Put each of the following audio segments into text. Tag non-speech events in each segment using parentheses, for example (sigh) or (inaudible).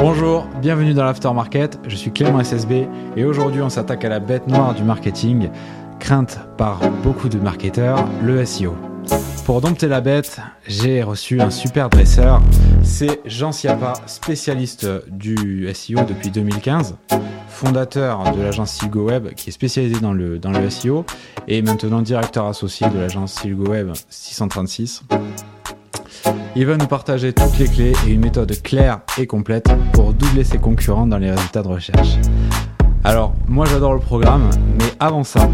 Bonjour, bienvenue dans l'Aftermarket, je suis Clément SSB et aujourd'hui on s'attaque à la bête noire du marketing, crainte par beaucoup de marketeurs, le SEO. Pour dompter la bête, j'ai reçu un super dresseur, c'est Jean Siapa, spécialiste du SEO depuis 2015, fondateur de l'agence Silgo Web qui est spécialisée dans le, dans le SEO et maintenant directeur associé de l'agence Silgo Web 636. Il va nous partager toutes les clés et une méthode claire et complète pour doubler ses concurrents dans les résultats de recherche. Alors, moi j'adore le programme, mais avant ça,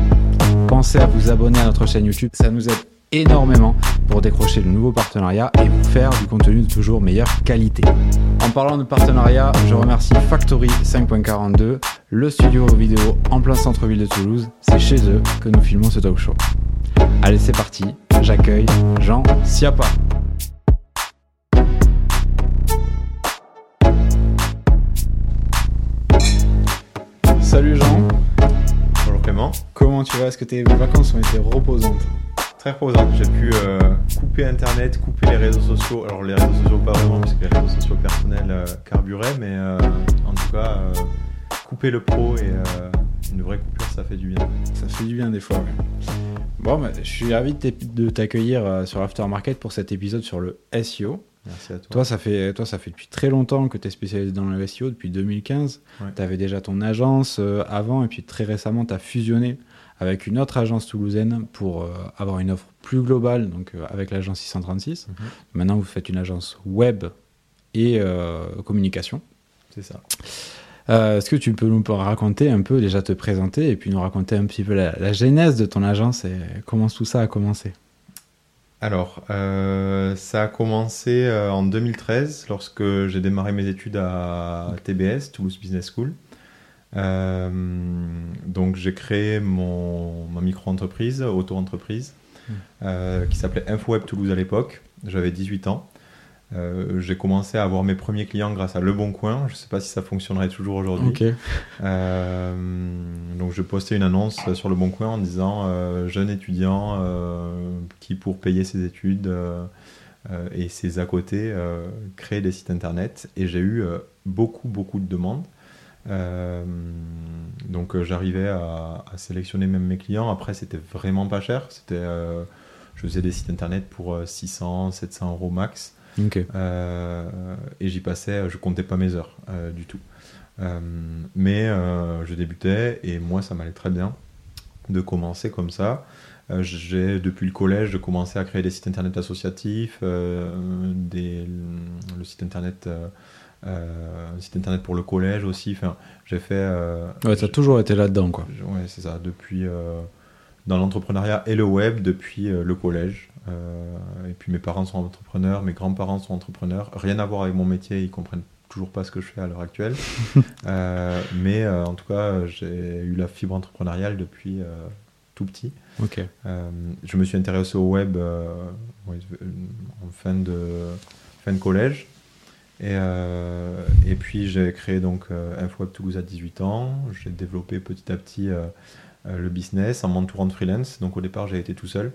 pensez à vous abonner à notre chaîne YouTube, ça nous aide énormément pour décrocher de nouveaux partenariats et faire du contenu de toujours meilleure qualité. En parlant de partenariat, je remercie Factory 5.42, le studio vidéo en plein centre-ville de Toulouse. C'est chez eux que nous filmons ce talk show. Allez, c'est parti. J'accueille Jean Siapa. Salut Jean. Bonjour Clément. Comment tu vas? Est-ce que tes vacances ont été reposantes? Très reposante. J'ai pu euh, couper Internet, couper les réseaux sociaux. Alors les réseaux sociaux pas vraiment puisque les réseaux sociaux personnels euh, carburaient, mais euh, en tout cas couper le pro et une vraie coupure, ça fait du bien. Ça fait du bien des fois. Bon, bah, je suis ravi de t'accueillir sur Aftermarket pour cet épisode sur le SEO. Merci à toi. Toi, ça fait, toi, ça fait depuis très longtemps que tu es spécialisé dans le SEO, depuis 2015. Tu avais déjà ton agence avant, et puis très récemment, tu as fusionné avec une autre agence toulousaine pour euh, avoir une offre plus globale, donc euh, avec l'agence 636. Mhm. Maintenant, vous faites une agence web et euh, communication. C'est ça. Est-ce que tu peux nous raconter un peu, déjà te présenter, et puis nous raconter un petit peu la, genèse de ton agence et comment tout ça a commencé? Alors, ça a commencé en 2013 lorsque j'ai démarré mes études à TBS, Toulouse Business School. Euh, donc j'ai créé mon, ma micro-entreprise, auto-entreprise, hmm. euh, qui s'appelait InfoWeb Toulouse à l'époque. J'avais 18 ans. Euh, j'ai commencé à avoir mes premiers clients grâce à Le Bon Coin. Je ne sais pas si ça fonctionnerait toujours aujourd'hui. donc je postais une annonce sur Le Bon Coin en disant jeune étudiant qui pour payer ses études et ses à côté crée des sites internet. Et j'ai eu beaucoup beaucoup de demandes. Euh, donc euh, j'arrivais à, sélectionner même mes clients. Après, c'était vraiment pas cher. C'était, euh, je faisais des sites internet pour 600, 700 euros max. Et j'y passais, je comptais pas mes heures du tout. mais je débutais et moi, ça m'allait très bien de commencer comme ça. j'ai depuis le collège commencé à créer des sites internet associatifs, des, le site internet euh, site internet pour le collège aussi. Enfin, j'ai fait. Euh, ouais, t'as toujours été là-dedans, quoi. Ouais, c'est ça. Depuis euh, dans l'entrepreneuriat et le web depuis le collège. et puis mes parents sont entrepreneurs, mes grands-parents sont entrepreneurs. Rien à voir avec mon métier, ils comprennent toujours pas ce que je fais à l'heure actuelle. (laughs) mais en tout cas, j'ai eu la fibre entrepreneuriale depuis tout petit. Ok. je me suis intéressé au web en fin de, fin de collège. Et, euh, et puis j'ai créé donc euh, InfoWeb Toulouse à 18 ans. J'ai développé petit à petit euh, le business en m'entourant de freelance. Donc au départ j'ai été tout seul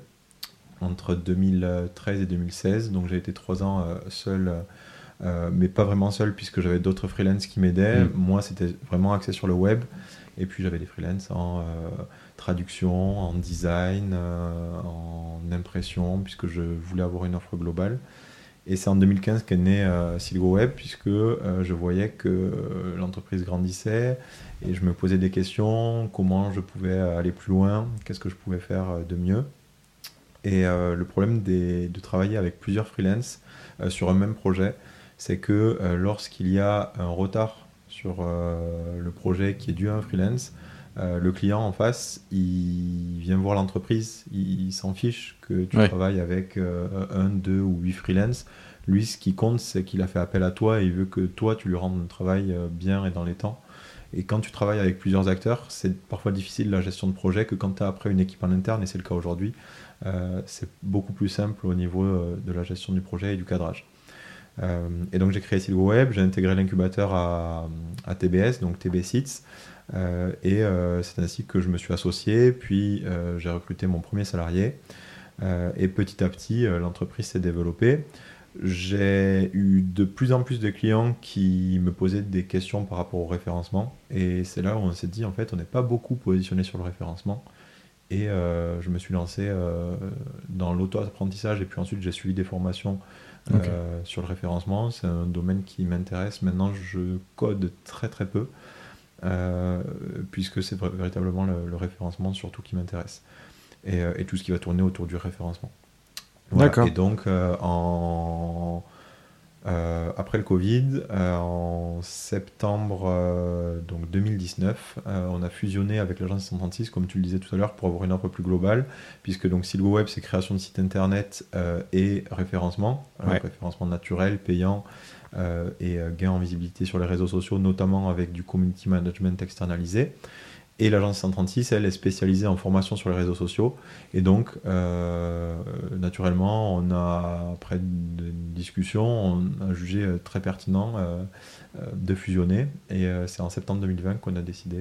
entre 2013 et 2016. Donc j'ai été trois ans seul, mais pas vraiment seul puisque j'avais d'autres freelance qui m'aidaient. Mm. Moi c'était vraiment axé sur le web. Et puis j'avais des freelance en traduction, en design, en impression, puisque je voulais avoir une offre globale. Et c'est en 2015 qu'est né euh, Silgo Web, puisque euh, je voyais que euh, l'entreprise grandissait et je me posais des questions, comment je pouvais aller plus loin, qu'est-ce que je pouvais faire de mieux? Et le problème de travailler avec plusieurs freelances sur un même projet, c'est que lorsqu'il y a un retard sur le projet qui est dû à un freelance, euh, le client en face, il vient voir l'entreprise, il, s'en fiche que tu travailles avec euh, un, deux ou huit freelance. Lui, ce qui compte, c'est qu'il a fait appel à toi et il veut que toi, tu lui rendes le travail euh, bien et dans les temps. Et quand tu travailles avec plusieurs acteurs, c'est parfois difficile la gestion de projet que quand tu as après une équipe en interne, et c'est le cas aujourd'hui, c'est beaucoup plus simple au niveau de la gestion du projet et du cadrage. et donc j'ai créé Silgo Web, j'ai intégré l'incubateur à, à, TBS, donc TB Sites. Euh, et euh, c'est ainsi que je me suis associé, puis euh, j'ai recruté mon premier salarié. et petit à petit, l'entreprise s'est développée. j'ai eu de plus en plus de clients qui me posaient des questions par rapport au référencement. Et c'est là où on s'est dit, en fait, on n'est pas beaucoup positionné sur le référencement. Et euh, je me suis lancé euh, dans l'auto-apprentissage et puis ensuite j'ai suivi des formations euh, sur le référencement. C'est un domaine qui m'intéresse. Maintenant, je code très très peu puisque c'est véritablement le, référencement surtout qui m'intéresse et, et, tout ce qui va tourner autour du référencement. D'accord. Et donc, en euh, après le Covid, euh, en septembre euh, donc 2019, on a fusionné avec l'agence 136, comme tu le disais tout à l'heure, pour avoir une offre plus globale, puisque donc Silgo Web, c'est création de site internet et référencement, référencement naturel, payant et gain en visibilité sur les réseaux sociaux, notamment avec du community management externalisé. Et l'agence 136, elle est spécialisée en formation sur les réseaux sociaux. Et donc, euh, naturellement, on a, après une discussion, on a jugé euh, très pertinent euh, de fusionner. Et c'est en septembre 2020 qu'on a décidé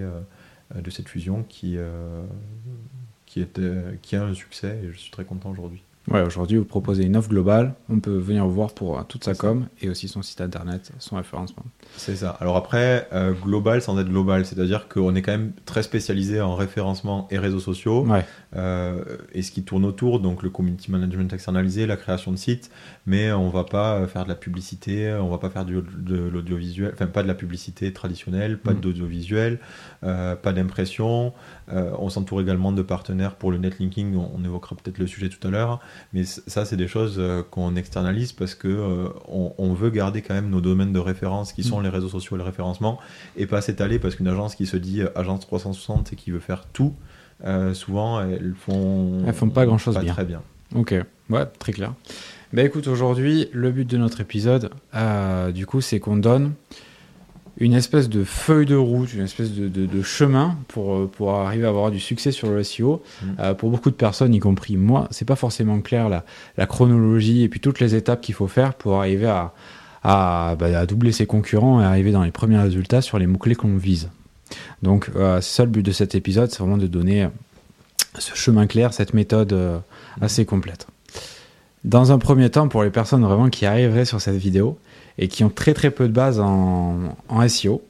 de cette fusion qui, qui a un succès. Et je suis très content aujourd'hui. Ouais, aujourd'hui, vous proposez une offre globale. On peut venir vous voir pour toute sa com et aussi son site internet, son référencement. C'est ça. Alors après, euh, global sans être global, c'est-à-dire qu'on est quand même très spécialisé en référencement et réseaux sociaux. Euh, et ce qui tourne autour, donc le community management externalisé, la création de sites, mais on va pas faire de la publicité, on va pas faire du, de l'audiovisuel, enfin pas de la publicité traditionnelle, pas mm. d'audiovisuel, euh, pas d'impression. on s'entoure également de partenaires pour le netlinking, on, on évoquera peut-être le sujet tout à l'heure. Mais ça, c'est des choses euh, qu'on externalise parce que euh, on, veut garder quand même nos domaines de référence qui sont mm. les réseaux sociaux et le référencement et pas s'étaler parce qu'une agence qui se dit euh, agence 360 et qui veut faire tout, souvent elles font elles font pas grand chose bien. Très bien. Ok, ouais, très clair. Bah écoute, aujourd'hui, le but de notre épisode, du coup, c'est qu'on donne une espèce de feuille de route, une espèce de, chemin pour, euh, pour arriver à avoir du succès sur le SEO. Mm. Euh, pour beaucoup de personnes, y compris moi, c'est pas forcément clair la, la, chronologie et puis toutes les étapes qu'il faut faire pour arriver à, à, bah, doubler ses concurrents et arriver dans les premiers résultats sur les mots-clés qu'on vise. Donc, euh, c'est ça le but de cet épisode, c'est vraiment de donner ce chemin clair, cette méthode mm. assez complète. Dans un premier temps, pour les personnes vraiment qui arriveraient sur cette vidéo, et qui ont très très peu de base en, en SEO.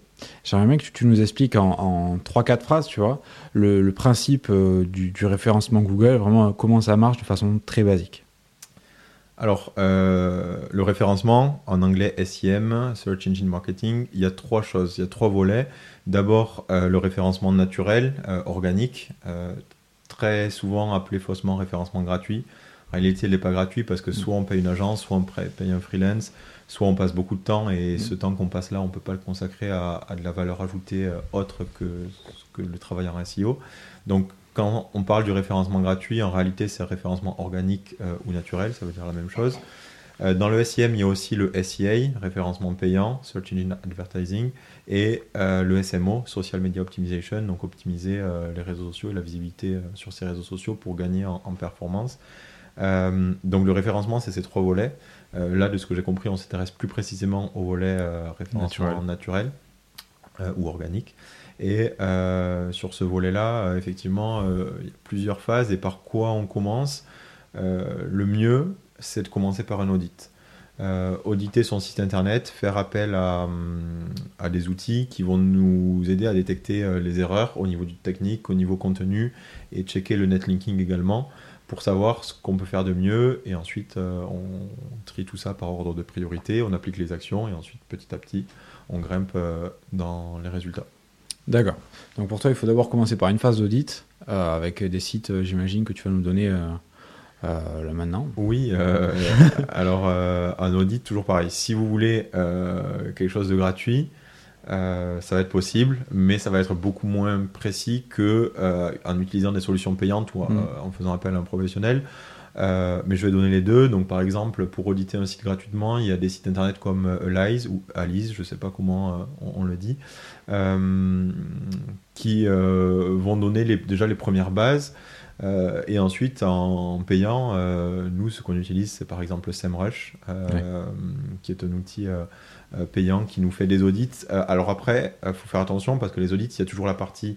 J'aimerais bien que tu, nous expliques en, 3-4 phrases, tu vois, le, principe euh, du, référencement Google, vraiment comment ça marche de façon très basique. Alors, euh, le référencement, en anglais SEM, Search Engine Marketing, il y a trois choses, il y a trois volets. D'abord, euh, le référencement naturel, organique, très souvent appelé faussement référencement gratuit. En réalité, il n'est pas gratuit parce que soit on paye une agence, soit on paye un freelance, soit on passe beaucoup de temps et mm. ce temps qu'on passe là, on ne peut pas le consacrer à, de la valeur ajoutée euh, autre que, que le travail en SEO. Donc quand on parle du référencement gratuit, en réalité c'est référencement organique euh, ou naturel, ça veut dire la même chose. Euh, dans le SEM, il y a aussi le SEA, référencement payant, Search Engine Advertising, et le SMO, Social Media Optimization, donc optimiser les réseaux sociaux et la visibilité sur ces réseaux sociaux pour gagner en, en performance. donc le référencement, c'est ces trois volets. Euh, là, de ce que j'ai compris, on s'intéresse plus précisément au volet euh, référencement naturel, euh, ou organique. Et sur ce volet-là, effectivement, il y a plusieurs phases. Et par quoi on commence Le mieux, c'est de commencer par un audit. Auditer son site internet, faire appel à, à, des outils qui vont nous aider à détecter les erreurs au niveau du technique, au niveau contenu et checker le netlinking également pour savoir ce qu'on peut faire de mieux et ensuite euh, on trie tout ça par ordre de priorité, on applique les actions et ensuite petit à petit on grimpe euh, dans les résultats. D'accord. Donc pour toi il faut d'abord commencer par une phase d'audit euh, avec des sites j'imagine que tu vas nous donner là maintenant. Oui, (laughs) alors un audit toujours pareil. Si vous voulez quelque chose de gratuit, euh, ça va être possible, mais ça va être beaucoup moins précis que euh, en utilisant des solutions payantes ou mm. euh, en faisant appel à un professionnel. mais je vais donner les deux. Donc, par exemple, pour auditer un site gratuitement, il y a des sites internet comme Alice ou Alice, je ne sais pas comment on, le dit, qui vont donner les, déjà les premières bases. Et ensuite, en, payant, nous, ce qu'on utilise, c'est par exemple SEMrush, qui est un outil euh, payant qui nous fait des audits. Euh, alors après, il euh, faut faire attention parce que les audits, il y a toujours la partie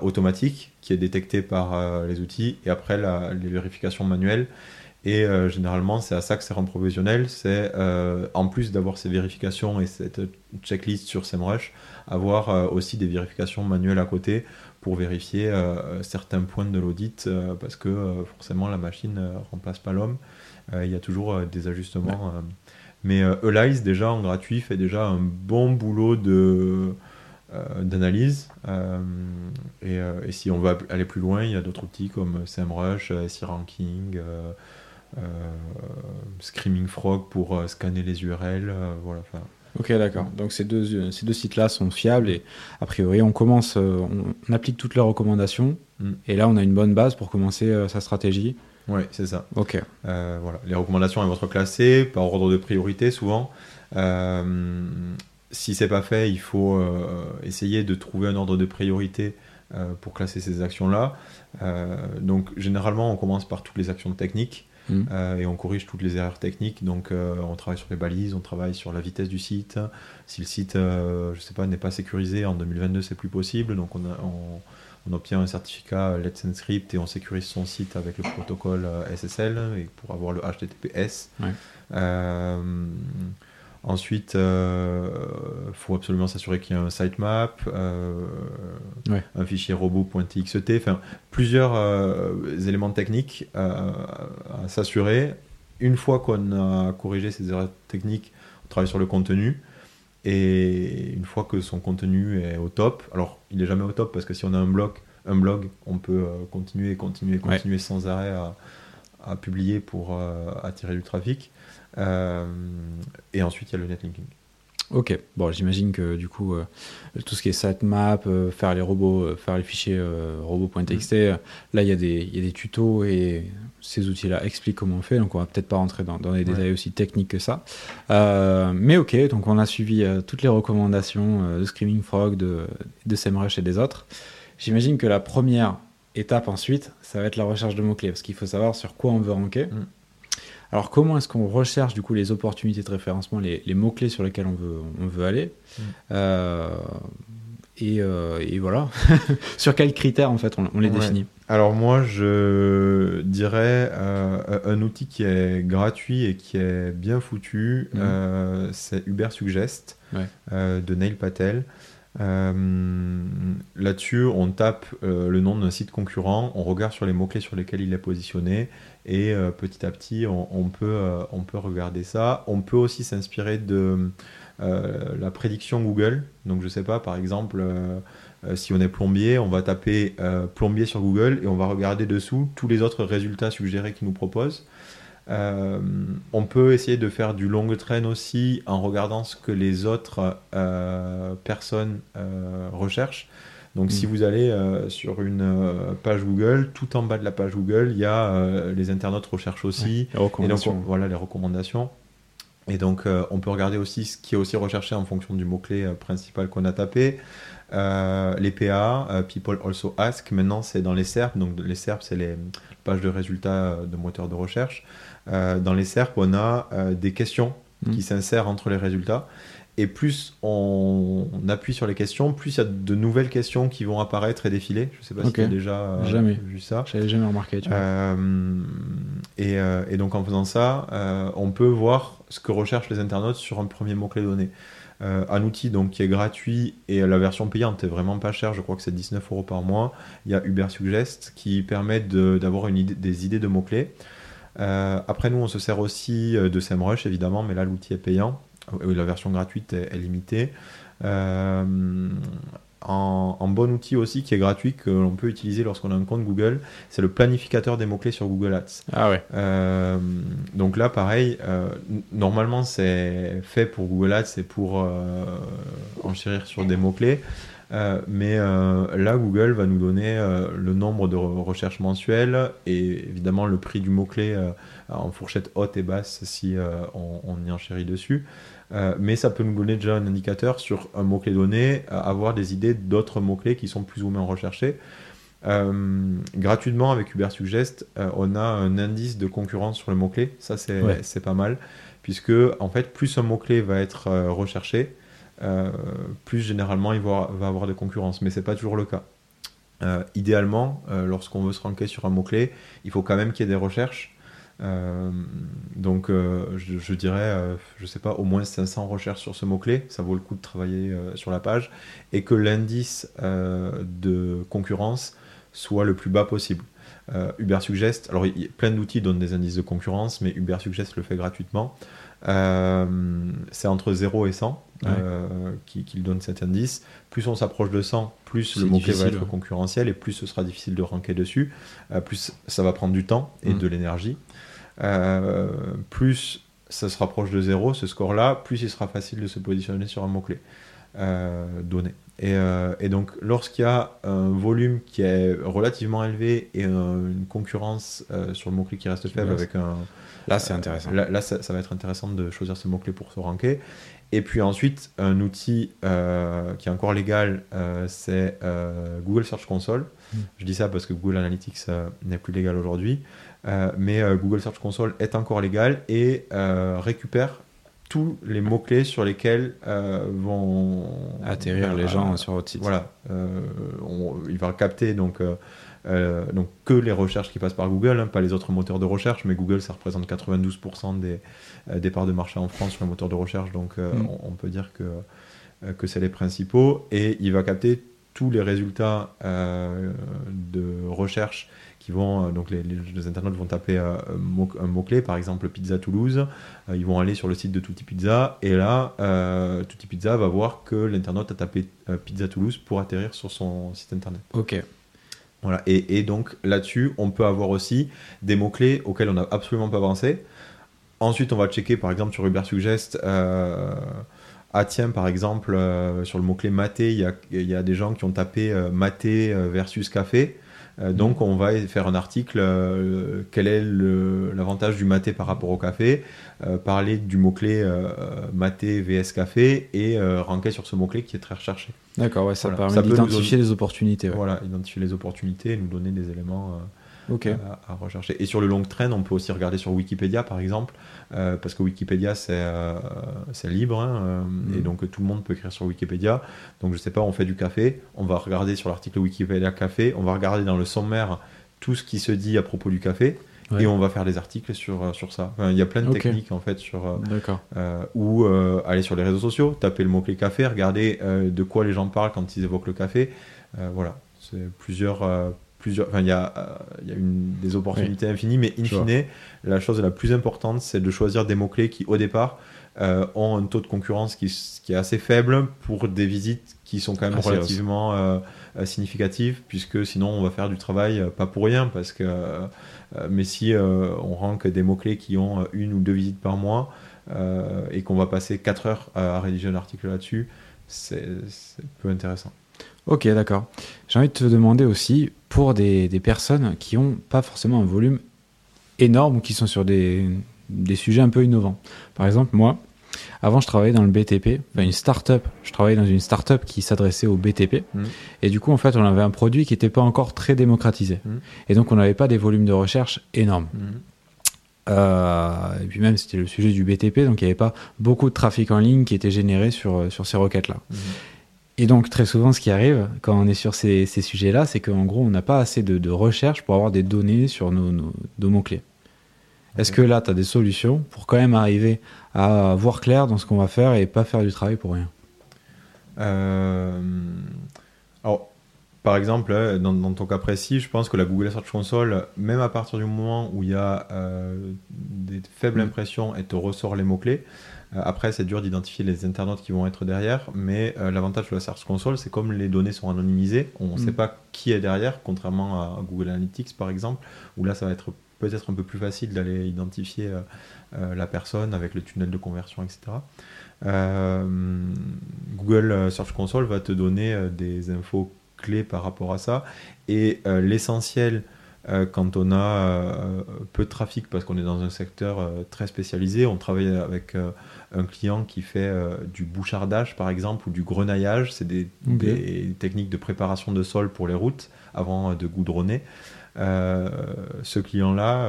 automatique qui est détectée par les outils et après la, les vérifications manuelles. Et euh, généralement, c'est à ça que sert un professionnel. C'est euh, en plus d'avoir ces vérifications et cette checklist sur SEMrush, avoir euh, aussi des vérifications manuelles à côté pour vérifier certains points de l'audit parce que forcément la machine ne remplace pas l'homme. Il y a toujours des ajustements. mais Elize, déjà en gratuit, fait déjà un bon boulot de d'analyse. et, et, si on veut aller plus loin, il y a d'autres outils comme SEMrush, SERanking, euh, Screaming Frog pour euh, scanner les URL. Euh, voilà, Ok, d'accord. Donc ces deux, ces deux sites-là sont fiables et a priori on commence, on, applique toutes les recommandations mm. et là on a une bonne base pour commencer sa stratégie. Oui, c'est ça. Ok. voilà. Les recommandations elles vont être classées par ordre de priorité souvent. Euh, si c'est pas fait, il faut essayer de trouver un ordre de priorité pour classer ces actions-là. donc généralement on commence par toutes les actions techniques. Mm. Euh, et on corrige toutes les erreurs techniques. Donc, euh, on travaille sur les balises, on travaille sur la vitesse du site. Si le site, euh, je sais pas, n'est pas sécurisé en 2022, c'est plus possible. Donc, on, on, obtient un certificat Let's Encrypt et on sécurise son site avec le protocole SSL et pour avoir le HTTPS. Ensuite, il euh, faut absolument s'assurer qu'il y a un sitemap, euh, un fichier robot.txt, enfin plusieurs euh, éléments techniques à s'assurer. Une fois qu'on a corrigé ces erreurs techniques, on travaille sur le contenu. Et une fois que son contenu est au top, alors il n'est jamais au top parce que si on a un blog, un blog on peut continuer, continuer, continuer sans arrêt à, à publier pour attirer du trafic. Euh, et ensuite, il y a le netlinking. Ok, bon, j'imagine que du coup, euh, tout ce qui est sitemap, euh, faire les robots, faire les fichiers robots.txt, mm. là, il y, a des, y a des tutos et ces outils-là expliquent comment on fait, donc on va peut-être pas rentrer dans, dans des détails aussi techniques que ça. mais ok, donc on a suivi toutes les recommandations de Screaming Frog, de, de SEMrush et des autres. J'imagine que la première étape ensuite, ça va être la recherche de mots-clés, parce qu'il faut savoir sur quoi on veut ranker. Mm. Alors comment est-ce qu'on recherche du coup les opportunités de référencement, les, mots-clés sur lesquels on veut, on veut aller mm. euh, euh, et, voilà, (laughs) sur quels critères en fait on, les définit? Alors moi je dirais euh, un outil qui est gratuit et qui est bien foutu, mm. c'est Uber Suggest de Neil Patel. Là-dessus, on tape le nom d'un site concurrent, on regarde sur les mots-clés sur lesquels il est positionné, et euh, petit à petit, on, peut, euh, on peut regarder ça. On peut aussi s'inspirer de euh, la prédiction Google. Donc je sais pas, par exemple, si on est plombier, on va taper plombier sur Google et on va regarder dessous tous les autres résultats suggérés qu'il nous propose. on peut essayer de faire du long train aussi en regardant ce que les autres personnes recherchent. Donc si mm. vous allez euh, sur une euh, page Google, tout en bas de la page Google, il y a euh, les internautes recherchent aussi. les recommandations. Et donc, voilà les recommandations. Et donc on peut regarder aussi ce qui est aussi recherché en fonction du mot-clé principal qu'on a tapé. les PA, People Also Ask, maintenant c'est dans les SERP. Donc les SERP, c'est les pages de résultats de moteurs de recherche. dans les SERP, on a des questions mm. qui s'insèrent entre les résultats. Et plus on, appuie sur les questions, plus il y a de nouvelles questions qui vont apparaître et défiler. Je ne sais pas si tu as déjà euh, jamais. vu ça. J'avais jamais remarqué. Euh, et, euh, et, donc en faisant ça, on peut voir ce que recherchent les internautes sur un premier mot-clé donné. un outil donc, qui est gratuit et la version payante est vraiment pas chère, je crois que c'est 19 euros par mois. Il y a Uber Suggest qui permet d'avoir idée, des idées de mots-clés. après, nous, on se sert aussi de SEMrush évidemment, mais là, l'outil est payant. Oui, la version gratuite est, limitée. Euh, en, bon outil aussi qui est gratuit que l'on peut utiliser lorsqu'on a un compte Google, c'est le planificateur des mots-clés sur Google Ads. Ah ouais. Euh, donc là, pareil, euh, normalement c'est fait pour Google Ads, c'est pour enchérir sur des mots-clés. mais là, Google va nous donner le nombre de recherches mensuelles et évidemment le prix du mot-clé en fourchette haute et basse si on, on, y enchérit dessus. Euh, mais ça peut nous donner déjà un indicateur sur un mot-clé donné, euh, avoir des idées d'autres mots-clés qui sont plus ou moins recherchés. Euh, gratuitement avec Uber Suggest, on a un indice de concurrence sur le mot-clé. Ça, c'est pas mal. Puisque, en fait, plus un mot-clé va être recherché, plus généralement il va, va avoir de concurrence. Mais c'est pas toujours le cas. idéalement, lorsqu'on veut se ranker sur un mot-clé, il faut quand même qu'il y ait des recherches donc, je, je, dirais, je sais pas, au moins 500 recherches sur ce mot-clé. Ça vaut le coup de travailler sur la page. Et que l'indice de concurrence soit le plus bas possible. Euh, Uber Suggest, alors plein d'outils donnent des indices de concurrence, mais Uber Suggest le fait gratuitement. Euh, c'est entre 0 et 100 euh, qu'il donne cet indice. Plus on s'approche de 100, plus le mot-clé va être concurrentiel et plus ce sera difficile de ranker dessus. plus ça va prendre du temps et mm. de l'énergie. Plus ça se rapproche de 0, ce score-là, plus il sera facile de se positionner sur un mot-clé donné. Euh, et, donc, lorsqu'il y a un volume qui est relativement élevé et une concurrence euh, sur le mot-clé qui reste faible, avec un. Là, c'est intéressant. Là, ça, va être intéressant de choisir ce mot-clé pour se ranker. Et puis ensuite, un outil euh, qui est encore légal, c'est Google Search Console. Hmm. Je dis ça parce que Google Analytics n'est plus légal aujourd'hui. Mais Google Search Console est encore légal et récupère tous les mots-clés sur lesquels euh, vont atterrir les gens sur votre site. Voilà, euh, il va capter donc, euh, donc que les recherches qui passent par Google, hein, pas les autres moteurs de recherche, mais Google ça représente 92% des, des parts de marché en France sur les moteurs de recherche, donc mm. on, peut dire que, que c'est les principaux, et il va capter tous les résultats de recherche qui vont, euh, donc les, internautes vont taper euh, un mot-clé, par exemple pizza Toulouse, euh, ils vont aller sur le site de Tutti Pizza, et là, Tutti Pizza va voir que l'internaute a tapé pizza Toulouse pour atterrir sur son site internet. Ok. Voilà, et, donc là-dessus, on peut avoir aussi des mots-clés auxquels on n'a absolument pas avancé. Ensuite, on va checker, par exemple, sur Uber Suggest, ah tiens, par exemple, sur le mot-clé maté, il y a, des gens qui ont tapé maté versus café. Euh, donc on va faire un article, euh, quel est l'avantage du maté par rapport au café, euh, parler du mot-clé maté vs café et ranker sur ce mot-clé qui est très recherché. D'accord, ouais, ça permet d'identifier les opportunités. Voilà, identifier les opportunités et nous donner des éléments à, rechercher. Et sur le long train, on peut aussi regarder sur Wikipédia par exemple, euh, parce que Wikipédia c'est euh, libre, hein, euh, et mm. donc tout le monde peut écrire sur Wikipédia. Donc je sais pas, on fait du café, on va regarder sur l'article Wikipédia café, on va regarder dans le sommaire tout ce qui se dit à propos du café. Et on va faire des articles sur, sur ça. il y a plein de techniques en fait sur ou aller sur les réseaux sociaux, taper le mot clé café, regarder de quoi les gens parlent quand ils évoquent le café. voilà, c'est plusieurs plusieurs. Enfin, il y a, il y a une, des opportunités infinies, mais in fine, la chose la plus importante, c'est de choisir des mots-clés qui, au départ, euh, ont un taux de concurrence qui, qui, est assez faible pour des visites qui sont quand même relativement euh, euh, significatives, puisque sinon on va faire du travail pas pour rien, parce que mais si on rank des mots-clés qui ont une ou deux visites par mois et qu'on va passer 4 heures à, rédiger un article là-dessus, c'est peu intéressant. Ok, d'accord. J'ai envie de te demander aussi, pour des, des personnes qui n'ont pas forcément un volume énorme ou qui sont sur des, des, sujets un peu innovants. Par exemple, moi, avant, je travaillais dans le BTP, enfin une start-up. Je travaillais dans une start-up qui s'adressait au BTP. Mmh. Et du coup, en fait, on avait un produit qui n'était pas encore très démocratisé. Mmh. Et donc, on n'avait pas des volumes de recherche énormes. Mmh. Euh, et puis même, c'était le sujet du BTP, donc il n'y avait pas beaucoup de trafic en ligne qui était généré sur, sur ces requêtes-là. Et donc, très souvent, ce qui arrive quand on est sur ces, sujets-là, c'est qu'en gros, on n'a pas assez de, recherche pour avoir des données sur nos, nos, mots-clés. Est-ce que là, tu as des solutions pour quand même arriver à voir clair dans ce qu'on va faire et pas faire du travail pour rien? Euh, Alors, par exemple, hein, dans, ton cas précis, je pense que la Google Search Console, même à partir du moment où il y a euh, des faibles mm. impressions et te ressort les mots-clés, euh, après, c'est dur d'identifier les internautes qui vont être derrière, mais euh, l'avantage de la Search Console, c'est comme les données sont anonymisées, on ne sait mm. pas qui est derrière, contrairement à Google Analytics par exemple, où là, ça va être peut-être un peu plus facile d'aller identifier euh, la personne avec le tunnel de conversion, etc. Google Search Console va te donner des infos clés par rapport à ça, et l'essentiel quand on a peu de trafic parce qu'on est dans un secteur très spécialisé. On travaille avec un client qui fait euh, du bouchardage par exemple ou du grenaillage, c'est des, techniques de préparation de sol pour les routes avant euh, de goudronner. Euh, ce client-là,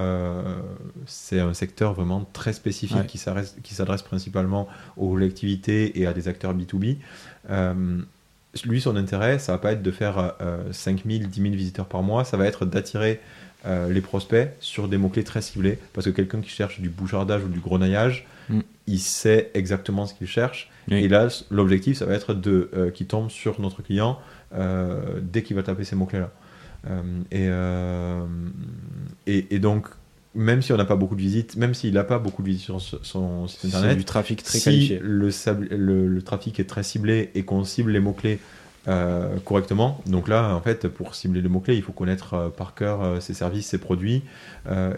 c'est un secteur vraiment très spécifique qui s'adresse principalement aux collectivités et à des acteurs B2B. lui, son intérêt, ça va pas être de faire 5000, 10 000 visiteurs par mois, ça va être d'attirer les prospects sur des mots-clés très ciblés. Parce que quelqu'un qui cherche du bouchardage ou du grenaillage, mm. il sait exactement ce qu'il cherche. Et là, l'objectif, ça va être de qu'il tombe sur notre client dès qu'il va taper ces mots-clés-là. et, et, donc, même si on n'a pas beaucoup de visites, même s'il n'a pas beaucoup de visites sur son site internet, du trafic très si qualifié. Le, le, trafic est très ciblé et qu'on cible les mots-clés euh, correctement. Donc là, en fait, pour cibler les mots-clés, il faut connaître euh, par cœur euh, ses services, ses produits,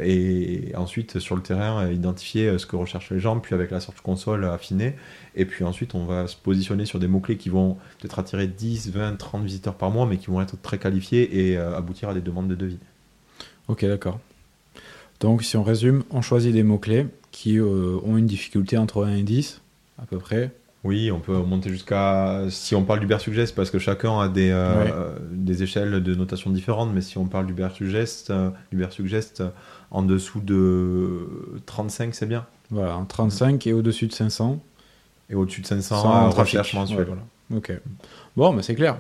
et ensuite sur le terrain, identifier ce que recherchent les gens, puis avec la Search Console, affiner. Et puis ensuite, on va se positionner sur des mots-clés qui vont peut-être attirer 10, 20, 30 visiteurs par mois, mais qui vont être très qualifiés et aboutir à des demandes de devis. Ok, d'accord. Donc, si on résume, on choisit des mots-clés qui euh, ont une difficulté entre 1 et 10, à peu près. Oui, on peut monter jusqu'à. Si on parle du Suggest, parce que chacun a des, euh, des échelles de notation différentes, mais si on parle du euh, du en dessous de 35, c'est bien. Voilà, 35 et au-dessus de 500. Et au-dessus de 500, en recherche mensuelle. voilà. Ok. Bon, mais c'est clair.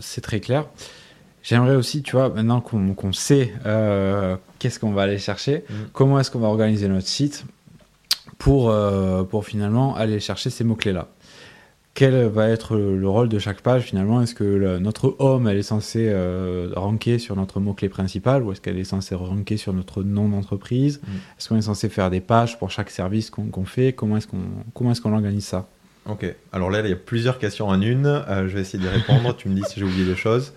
c'est très clair. J'aimerais aussi, tu vois, maintenant qu'on sait euh, qu'est-ce qu'on va aller chercher, mm. comment est-ce qu'on va organiser notre site pour, euh, pour finalement aller chercher ces mots-clés-là. Quel va être le, rôle de chaque page finalement? Est-ce que notre home, elle est censée euh, ranker sur notre mot-clé principal ou est-ce qu'elle est censée ranker sur notre nom d'entreprise? Mm. Est-ce qu'on est censé faire des pages pour chaque service qu'on fait? Comment est-ce qu'on est qu'on organise ça? Ok, alors là, il y a plusieurs questions en une. je vais essayer d'y répondre. tu me dis si j'ai oublié des choses.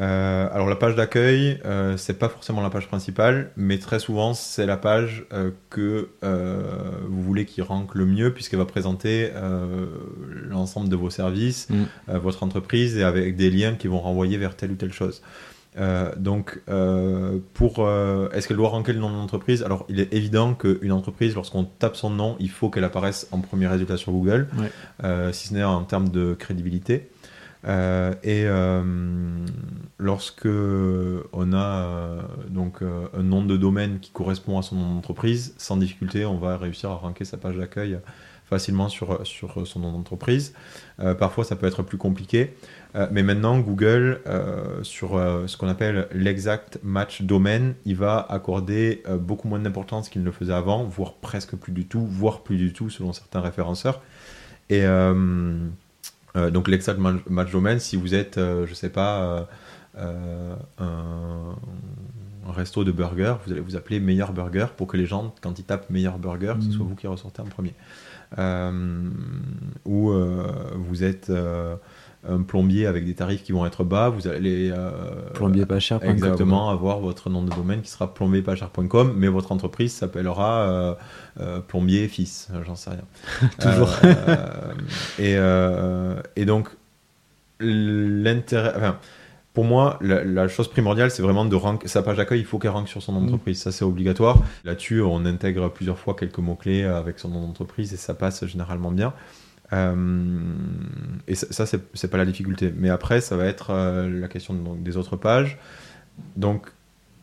Euh, alors la page d'accueil, euh, c'est pas forcément la page principale, mais très souvent c'est la page euh, que vous voulez qui rank le mieux puisqu'elle va présenter l'ensemble de vos services, mm. votre entreprise et avec des liens qui vont renvoyer vers telle ou telle chose. donc, pour est-ce qu'elle doit ranker le nom de l'entreprise? Alors, il est évident qu'une entreprise, lorsqu'on tape son nom, il faut qu'elle apparaisse en premier résultat sur Google, si ce n'est en termes de crédibilité. Euh, et euh, lorsque on a euh, donc un nom de domaine qui correspond à son nom d'entreprise, sans difficulté, on va réussir à ranker sa page d'accueil facilement sur, sur son nom d'entreprise. parfois, ça peut être plus compliqué. mais maintenant, Google, sur ce qu'on appelle l'exact match domaine, il va accorder beaucoup moins d'importance qu'il ne le faisait avant, voire presque plus du tout, voire plus du tout selon certains référenceurs. Et euh, donc l'exact match domaine, si vous êtes, euh, je sais pas, euh, un, resto de burger, vous allez vous appeler meilleur burger pour que les gens, quand ils tapent meilleur burger, ce soit mm. vous qui ressortez en premier. ou vous êtes un plombier avec des tarifs qui vont être bas, vous allez euh, plombier pas cher exactement avoir votre nom de domaine qui sera plombier pas cher.com, mais votre entreprise s'appellera euh, euh, plombier fils, j'en sais rien. (laughs) Toujours. et, et donc l'intérêt, enfin, pour moi, la, chose primordiale, c'est vraiment de rank, sa page d'accueil, il faut qu'elle rank sur son entreprise. Ça, c'est obligatoire. Là-dessus, on intègre plusieurs fois quelques mots-clés avec son nom d'entreprise et ça passe généralement bien. Euh, et ça, c'est pas la difficulté. Mais après, ça va être euh, la question des autres pages. Donc,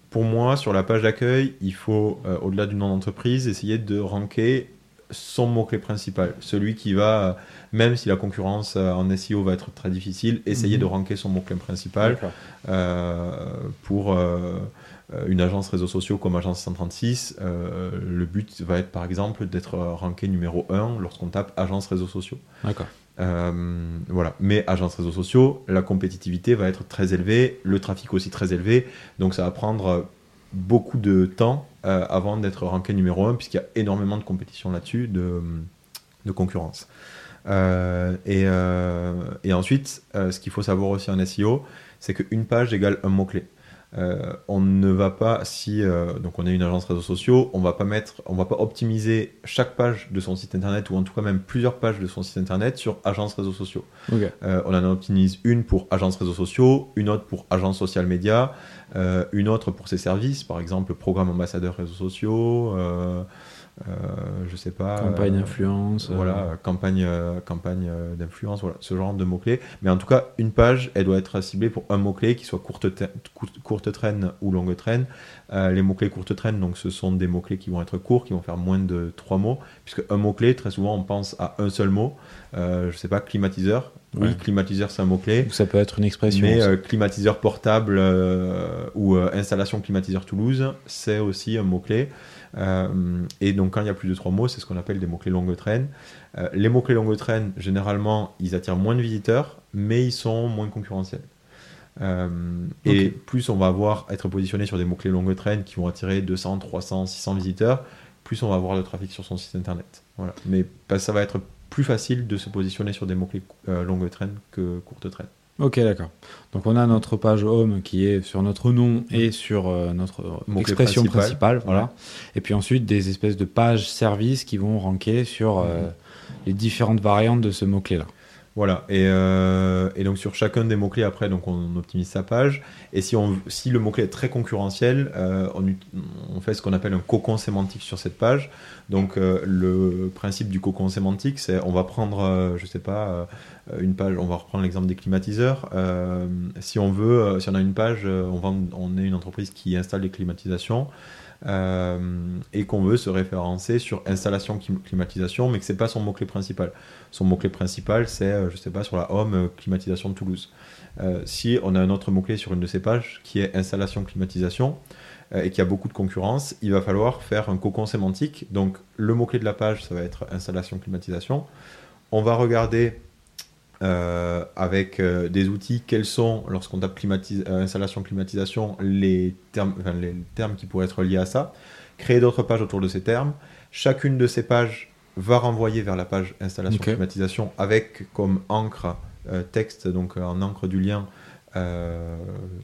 pour moi, sur la page d'accueil, il faut, euh, au-delà du nom d'entreprise, essayer de ranker son mot-clé principal. Celui qui va, même si la concurrence en SEO va être très difficile, essayer mhm. de ranker son mot-clé principal pour une agence réseaux sociaux comme Agence 136, euh, le but va être par exemple d'être ranké numéro 1 lorsqu'on tape Agence réseaux sociaux. D'accord. Euh, voilà. Mais agence réseaux sociaux, la compétitivité va être très élevée, le trafic aussi très élevé, donc ça va prendre beaucoup de temps avant d'être ranké numéro 1 puisqu'il y a énormément de compétition là-dessus, de, de, concurrence. et, et, ensuite, ce qu'il faut savoir aussi en SEO, c'est qu'une page égale un mot-clé. Euh, on ne va pas, si euh, donc on est une agence réseaux sociaux, on va pas mettre, on va pas optimiser chaque page de son site internet ou en tout cas même plusieurs pages de son site internet sur agence réseaux sociaux. Euh, on en optimise une pour agence réseaux sociaux, une autre pour agence social média, une autre pour ses services, par exemple programme ambassadeur réseaux sociaux. euh, je sais pas. Campagne euh, d'influence. euh, Voilà, campagne, euh, campagne euh, d'influence, voilà, ce genre de mots-clés. Mais en tout cas, une page, elle doit être ciblée pour un mot-clé qui soit courte, te- courte, courte traîne ou longue traîne. Euh, les mots-clés courte traîne, donc ce sont des mots-clés qui vont être courts, qui vont faire moins de trois mots. Puisque un mot-clé, très souvent, on pense à un seul mot. Euh, je sais pas, climatiseur. Oui, Ouais. climatiseur, c'est un mot-clé. Ça peut être une expression. Mais euh, climatiseur portable euh, ou euh, installation climatiseur Toulouse, c'est aussi un mot-clé. Et donc quand il y a plus de trois mots, c'est ce qu'on appelle des mots-clés longue traîne. Les mots-clés longue traîne, généralement, ils attirent moins de visiteurs, mais ils sont moins concurrentiels. Euh, Et plus on va avoir être positionné sur des mots-clés longue traîne qui vont attirer 200, 300, 600 visiteurs, plus on va avoir de trafic sur son site internet. Voilà. Mais bah, ça va être plus facile de se positionner sur des mots-clés euh, longue traîne que courte traîne. Ok, d'accord. Donc on a notre page home qui est sur notre nom et sur euh, notre Mot-clé expression principal. principale, voilà. Et puis ensuite des espèces de pages services qui vont ranker sur euh, les différentes variantes de ce mot-clé là. Voilà, et, euh, et donc sur chacun des mots-clés, après, donc on optimise sa page. Et si, on, si le mot-clé est très concurrentiel, euh, on, fait ce qu'on appelle un cocon sémantique sur cette page. Donc euh, le principe du cocon sémantique, c'est on va prendre, je sais pas, une page, on va reprendre l'exemple des climatiseurs. Si on veut, si on a une page, on, vend, on est une entreprise qui installe des climatisations. Euh, et qu'on veut se référencer sur installation clim- climatisation, mais que c'est pas son mot-clé principal. Son mot-clé principal, c'est, euh, je sais pas, sur la home euh, climatisation de Toulouse. Si on a un autre mot-clé sur une de ces pages qui est installation climatisation et qui a beaucoup de concurrence, il va falloir faire un cocon sémantique. Donc le mot-clé de la page, ça va être installation climatisation. On va regarder euh, avec euh, des outils quels sont, lorsqu'on tape climatis- euh, installation climatisation, les termes, enfin, les termes qui pourraient être liés à ça. Créer d'autres pages autour de ces termes. Chacune de ces pages va renvoyer vers la page installation climatisation avec comme encre euh, texte, donc euh, en encre du lien euh,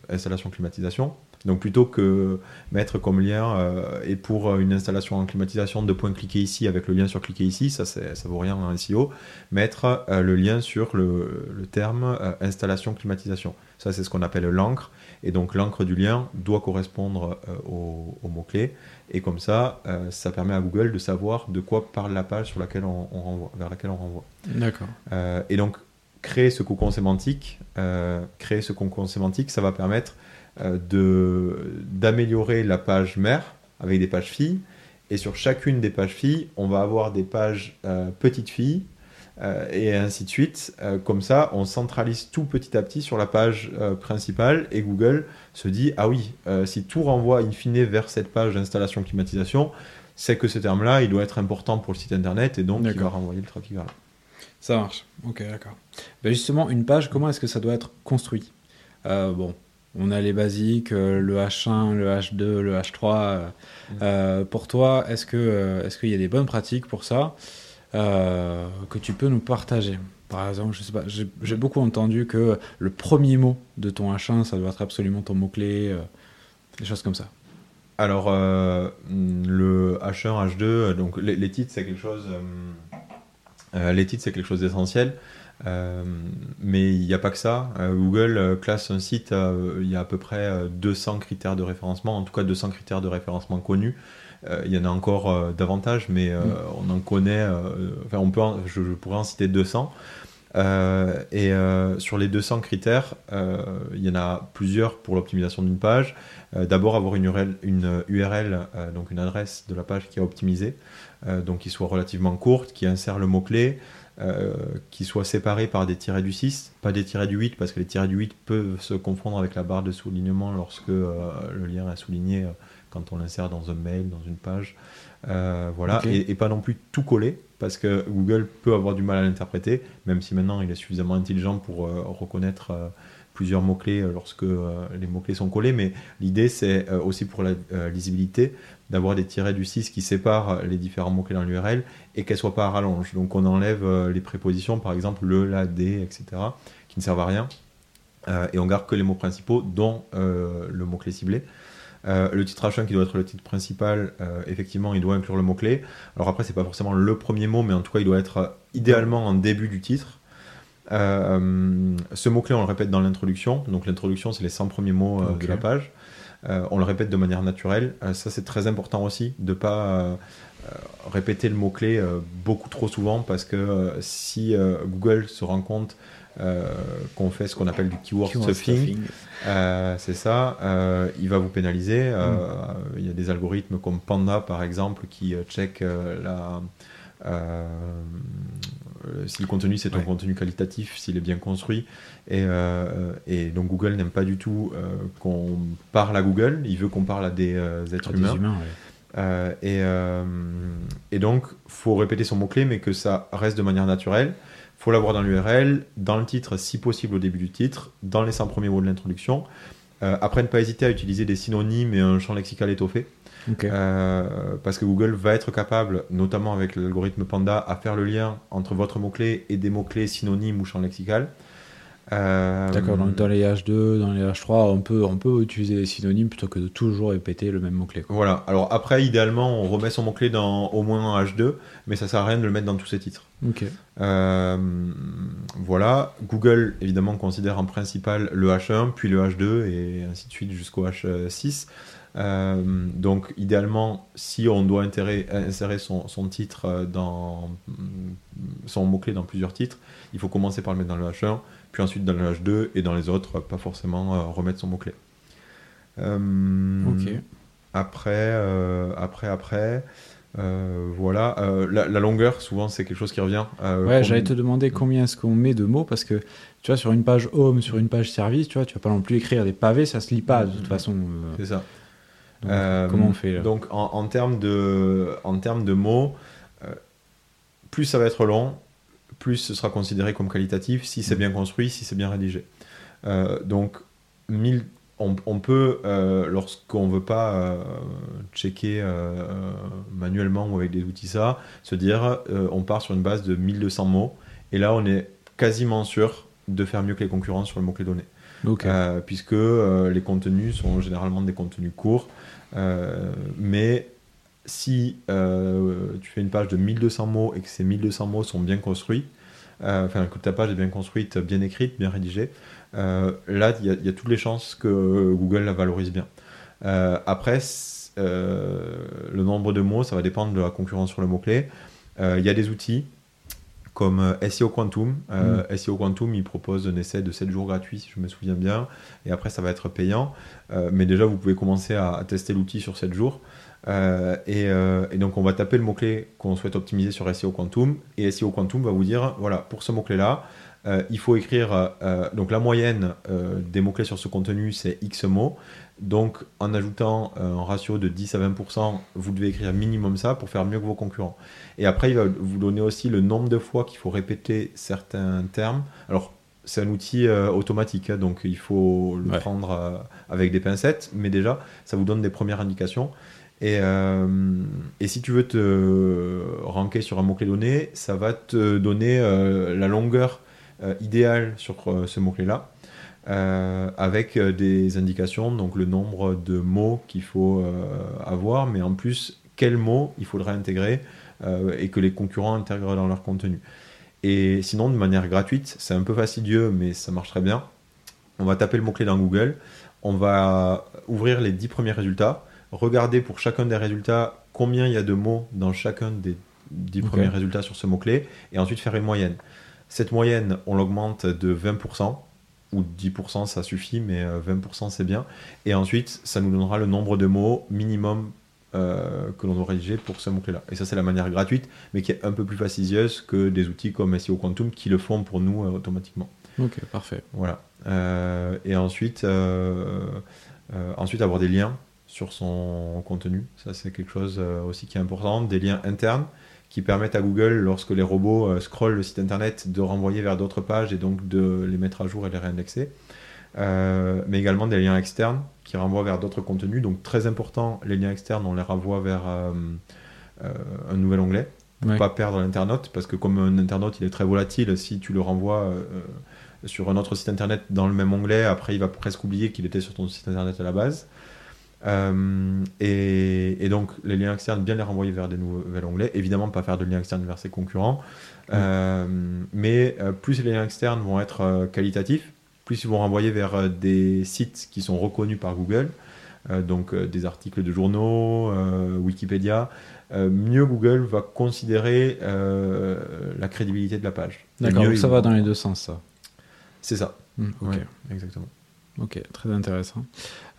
installation climatisation. Donc plutôt que mettre comme lien euh, et pour euh, une installation en climatisation de point cliquer ici avec le lien sur cliquer ici, ça ça vaut rien en SEO, mettre euh, le lien sur le, le terme euh, installation climatisation. Ça c'est ce qu'on appelle l'encre et donc l'encre du lien doit correspondre euh, au, au mot-clé et comme ça euh, ça permet à Google de savoir de quoi parle la page sur laquelle on, on renvoie, vers laquelle on renvoie. D'accord. Euh, et donc, créer ce cocon sémantique, euh, créer ce cocon sémantique, ça va permettre euh, de d'améliorer la page mère avec des pages filles. Et sur chacune des pages filles, on va avoir des pages euh, petites filles euh, et ainsi de suite. Euh, comme ça, on centralise tout petit à petit sur la page euh, principale et Google se dit ah oui, si tout renvoie in fine vers cette page installation climatisation, c'est que ce terme-là, il doit être important pour le site internet et donc il va renvoyer le trafic vers là. Ça marche. Ok, d'accord. Ben justement, une page, comment est-ce que ça doit être construit? Euh, Bon, on a les basiques, euh, le H1, le H2, le H3. euh, euh, pour toi, est-ce que est-ce qu'il y a des bonnes pratiques pour ça euh, que tu peux nous partager? Par exemple, je sais pas, j'ai beaucoup entendu que le premier mot de ton H1, ça doit être absolument ton mot-clé, euh, des choses comme ça. Alors, le H1, H2, euh, donc les, les titres, c'est quelque chose. Euh, les titres, c'est quelque chose d'essentiel. Euh, mais il n'y a pas que ça. Euh, Google classe un site, euh, il y a à peu près euh, 200 critères de référencement, en tout cas 200 critères de référencement connus. Il y en a encore davantage, mais euh, on en connaît, enfin, on peut en- je, je pourrais en citer 200. Euh, et sur les 200 critères, il y en a plusieurs pour l'optimisation d'une page. D'abord, avoir une URL, une URL donc une adresse de la page qui est optimisée, donc qui soit relativement courte, qui insère le mot-clé, euh, qui soit séparée par des tirets du 6, pas des tirets du 8, parce que les tirets du 8 peuvent se confondre avec la barre de soulignement lorsque euh, le lien est souligné euh, quand on l'insère dans un mail, dans une page. Euh, voilà, et, et pas non plus tout coller, parce que Google peut avoir du mal à l'interpréter, même si maintenant il est suffisamment intelligent pour euh, reconnaître euh, plusieurs mots-clés euh, lorsque euh, les mots-clés sont collés, mais l'idée c'est euh, aussi pour la lisibilité d'avoir des tirets du 6 qui séparent les différents mots-clés dans l'URL et qu'elles soient pas à rallonge. Donc on enlève les prépositions, par exemple le, la, des, etc., qui ne servent à rien, et on garde que les mots principaux, dont le mot-clé ciblé. Le titre H1 qui doit être le titre principal, effectivement, il doit inclure le mot-clé. Alors après, c'est pas forcément le premier mot, mais en tout cas, il doit être idéalement en début du titre. Euh, ce mot-clé, on le répète dans l'introduction. Donc l'introduction, c'est les 100 premiers mots euh, de la page. on le répète de manière naturelle. ça, c'est très important aussi de pas répéter le mot-clé beaucoup trop souvent parce que si Google se rend compte qu'on fait ce qu'on appelle du keyword, stuffing, c'est ça, il va vous pénaliser. Mm. Il y a des algorithmes comme Panda par exemple qui check la euh, si le contenu c'est un contenu qualitatif, s'il est bien construit. Et, euh, et donc Google n'aime pas du tout euh, qu'on parle à Google, il veut qu'on parle à des êtres humains. et, et, donc, faut répéter son mot-clé, mais que ça reste de manière naturelle. faut l'avoir dans l'URL, dans le titre, si possible au début du titre, dans les 100 premiers mots de l'introduction. après, ne pas hésiter à utiliser des synonymes et un champ lexical étoffé. Euh, parce que Google va être capable, notamment avec l'algorithme Panda, à faire le lien entre votre mot-clé et des mots-clés synonymes ou champ lexical. Euh, D'accord, donc dans les H2, dans les H3, on peut, on peut utiliser des synonymes plutôt que de toujours répéter le même mot-clé. Voilà, alors après, idéalement, on remet son mot-clé dans au moins un H2, mais ça sert à rien de le mettre dans tous ses titres. Ok. Euh, voilà, Google évidemment considère en principal le H1, puis le H2, et ainsi de suite jusqu'au H6. Euh, donc, idéalement, si on doit insérer, son, titre euh, dans son mot-clé dans plusieurs titres, il faut commencer par le mettre dans le H1, puis ensuite dans le H2 et dans les autres, pas forcément euh, remettre son mot-clé. ok. Après, après, après. voilà, la, longueur, souvent, c'est quelque chose qui revient. ouais, j'allais te demander combien est-ce qu'on met de mots parce que tu vois, sur une page home, sur une page service, tu vois, tu vas pas non plus écrire des pavés, ça se lit pas de toute façon. C'est ça. Euh, comment on fait Donc en, termes de, en termes de mots, euh, plus ça va être long, plus ce sera considéré comme qualitatif si c'est bien construit, si c'est bien rédigé. Euh, donc on, peut, lorsqu'on ne veut pas checker manuellement ou avec des outils ça, se dire on part sur une base de 1200 mots et là on est quasiment sûr de faire mieux que les concurrents sur le mot-clé donné. Puisque les contenus sont généralement des contenus courts. Euh, mais si euh, tu fais une page de 1200 mots et que ces 1200 mots sont bien construits, euh, enfin que ta page est bien construite, bien écrite, bien rédigée, là il y, a toutes les chances que Google la valorise bien. après, le nombre de mots, ça va dépendre de la concurrence sur le mot-clé. Il y a des outils comme SEO Quantum. Mm. SEO Quantum, il propose un essai de 7 jours gratuit, si je me souviens bien, et après ça va être payant. Euh, mais déjà, vous pouvez commencer à, tester l'outil sur 7 jours. Euh, euh, et, donc, on va taper le mot-clé qu'on souhaite optimiser sur SEO Quantum. Et SEO Quantum va vous dire voilà, pour ce mot-clé-là, il faut écrire. donc, la moyenne des mots-clés sur ce contenu, c'est X mots. Donc, en ajoutant un ratio de 10 à 20%, vous devez écrire minimum ça pour faire mieux que vos concurrents. Et après, il va vous donner aussi le nombre de fois qu'il faut répéter certains termes. Alors, c'est un outil euh, automatique, hein, donc il faut le prendre euh, avec des pincettes, mais déjà, ça vous donne des premières indications. Et, euh, et si tu veux te ranker sur un mot-clé donné, ça va te donner la longueur idéale sur ce mot-clé-là, avec des indications, donc le nombre de mots qu'il faut avoir, mais en plus, quels mots il faudra intégrer et que les concurrents intègrent dans leur contenu. Et sinon, de manière gratuite, c'est un peu fastidieux, mais ça marche très bien. On va taper le mot-clé dans Google, on va ouvrir les 10 premiers résultats, regarder pour chacun des résultats combien il y a de mots dans chacun des 10 premiers résultats sur ce mot-clé, et ensuite faire une moyenne. Cette moyenne, on l'augmente de 20%, ou 10% ça suffit, mais 20% euh, c'est bien. Et ensuite, ça nous donnera le nombre de mots minimum euh, que l'on doit rédiger pour ce mot-clé-là. Et ça, c'est la manière gratuite, mais qui est un peu plus fastidieuse que des outils comme SEO Quantum qui le font pour nous euh, automatiquement. Ok, parfait. Voilà. Euh, et ensuite, ensuite, avoir des liens sur son contenu. Ça, c'est quelque chose aussi qui est important. Des liens internes qui permettent à Google, lorsque les robots scrollent le site internet, de renvoyer vers d'autres pages et donc de les mettre à jour et les réindexer. Euh, mais également des liens externes qui renvoient vers d'autres contenus. Donc très important, les liens externes, on les renvoie vers euh, euh, un nouvel onglet pour pas perdre l'internaute, parce que comme un internaute il est très volatile, si tu le renvoies sur un autre site internet dans le même onglet, après il va presque oublier qu'il était sur ton site internet à la base. Et, et, donc les liens externes, bien les renvoyer vers des nouveaux onglets. Évidemment, pas faire de liens externes vers ses concurrents. mais plus les liens externes vont être qualitatifs, plus ils vont renvoyer vers euh, des sites qui sont reconnus par Google, donc des articles de journaux, Wikipédia, mieux Google va considérer la crédibilité de la page. D'accord, donc ça va dans les deux sens, ça. C'est ça. Hmm, ok. exactement. Ok, très intéressant.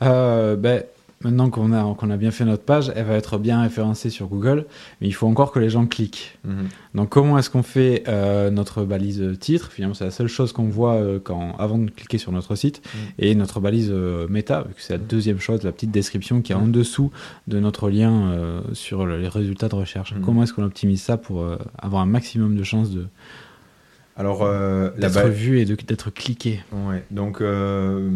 ben, maintenant qu'on a, qu'on a bien fait notre page, elle va être bien référencée sur Google, mais il faut encore que les gens cliquent. Mhm. Donc comment est-ce qu'on fait euh, notre balise titre? Finalement, c'est la seule chose qu'on voit euh, quand, avant de cliquer sur notre site. Mhm. Et notre balise euh, méta, c'est la Mhm. deuxième chose, la petite description qui est en dessous de notre lien sur les résultats de recherche. Comment est-ce qu'on optimise ça pour avoir un maximum de chances de, Alors, la d'être vu et d'être cliqué Ouais, donc euh,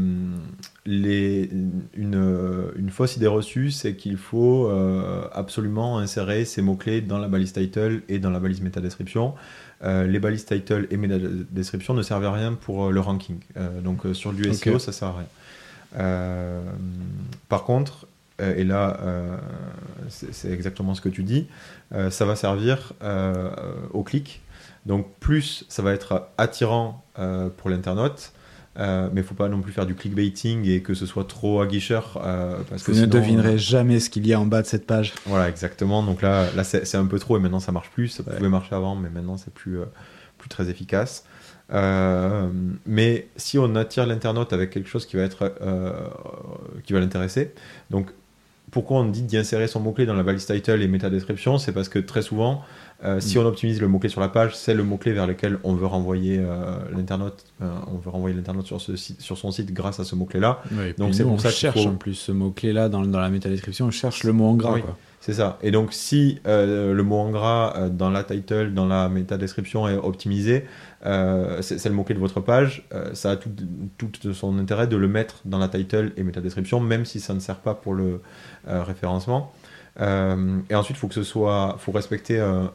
les, une, une fausse idée reçue, c'est qu'il faut euh, absolument insérer ces mots-clés dans la balise title et dans la balise métadescription. Euh, les balises title et métadescription ne servent à rien pour euh, le ranking. Euh, donc euh, sur du SEO, Ok. ça sert à rien. Euh, par contre, euh, et là, euh, c'est exactement ce que tu dis, euh, ça va servir euh, au clic. Donc plus ça va être attirant euh, pour l'internaute, euh, mais il faut pas non plus faire du clickbaiting et que ce soit trop aguicheur. euh, parce que Vous ne sinon, devinerez jamais ce qu'il y a en bas de cette page. Voilà, exactement. Donc là, là c'est un peu trop et maintenant ça marche plus. Ça Ouais. pouvait marcher avant, mais maintenant c'est plus, euh, plus très efficace. Euh, mais si on attire l'internaute avec quelque chose qui va être euh, qui va l'intéresser, donc pourquoi on dit d'y insérer son mot-clé dans la balise title et métadescription C'est parce que très souvent, euh, si Mm. on optimise le mot-clé sur la page, c'est le mot-clé vers lequel on veut renvoyer euh, l'internaute. euh, on veut renvoyer l'internaute sur, ce site- sur son site grâce à ce mot-clé-là. Ouais, Donc c'est pour on ça qu'il cherche faut- en plus ce mot-clé là dans, dans la métadescription, on cherche le mot en gras. Oui. Quoi. C'est ça. Et donc, si euh, le mot en gras euh, dans la title, dans la métadescription est optimisé, euh, c'est le mot-clé de votre page, ça a tout, tout son intérêt de le mettre dans la title et métadescription, même si ça ne sert pas pour le référencement. Et ensuite, il faut que ce soit, faut respecter un,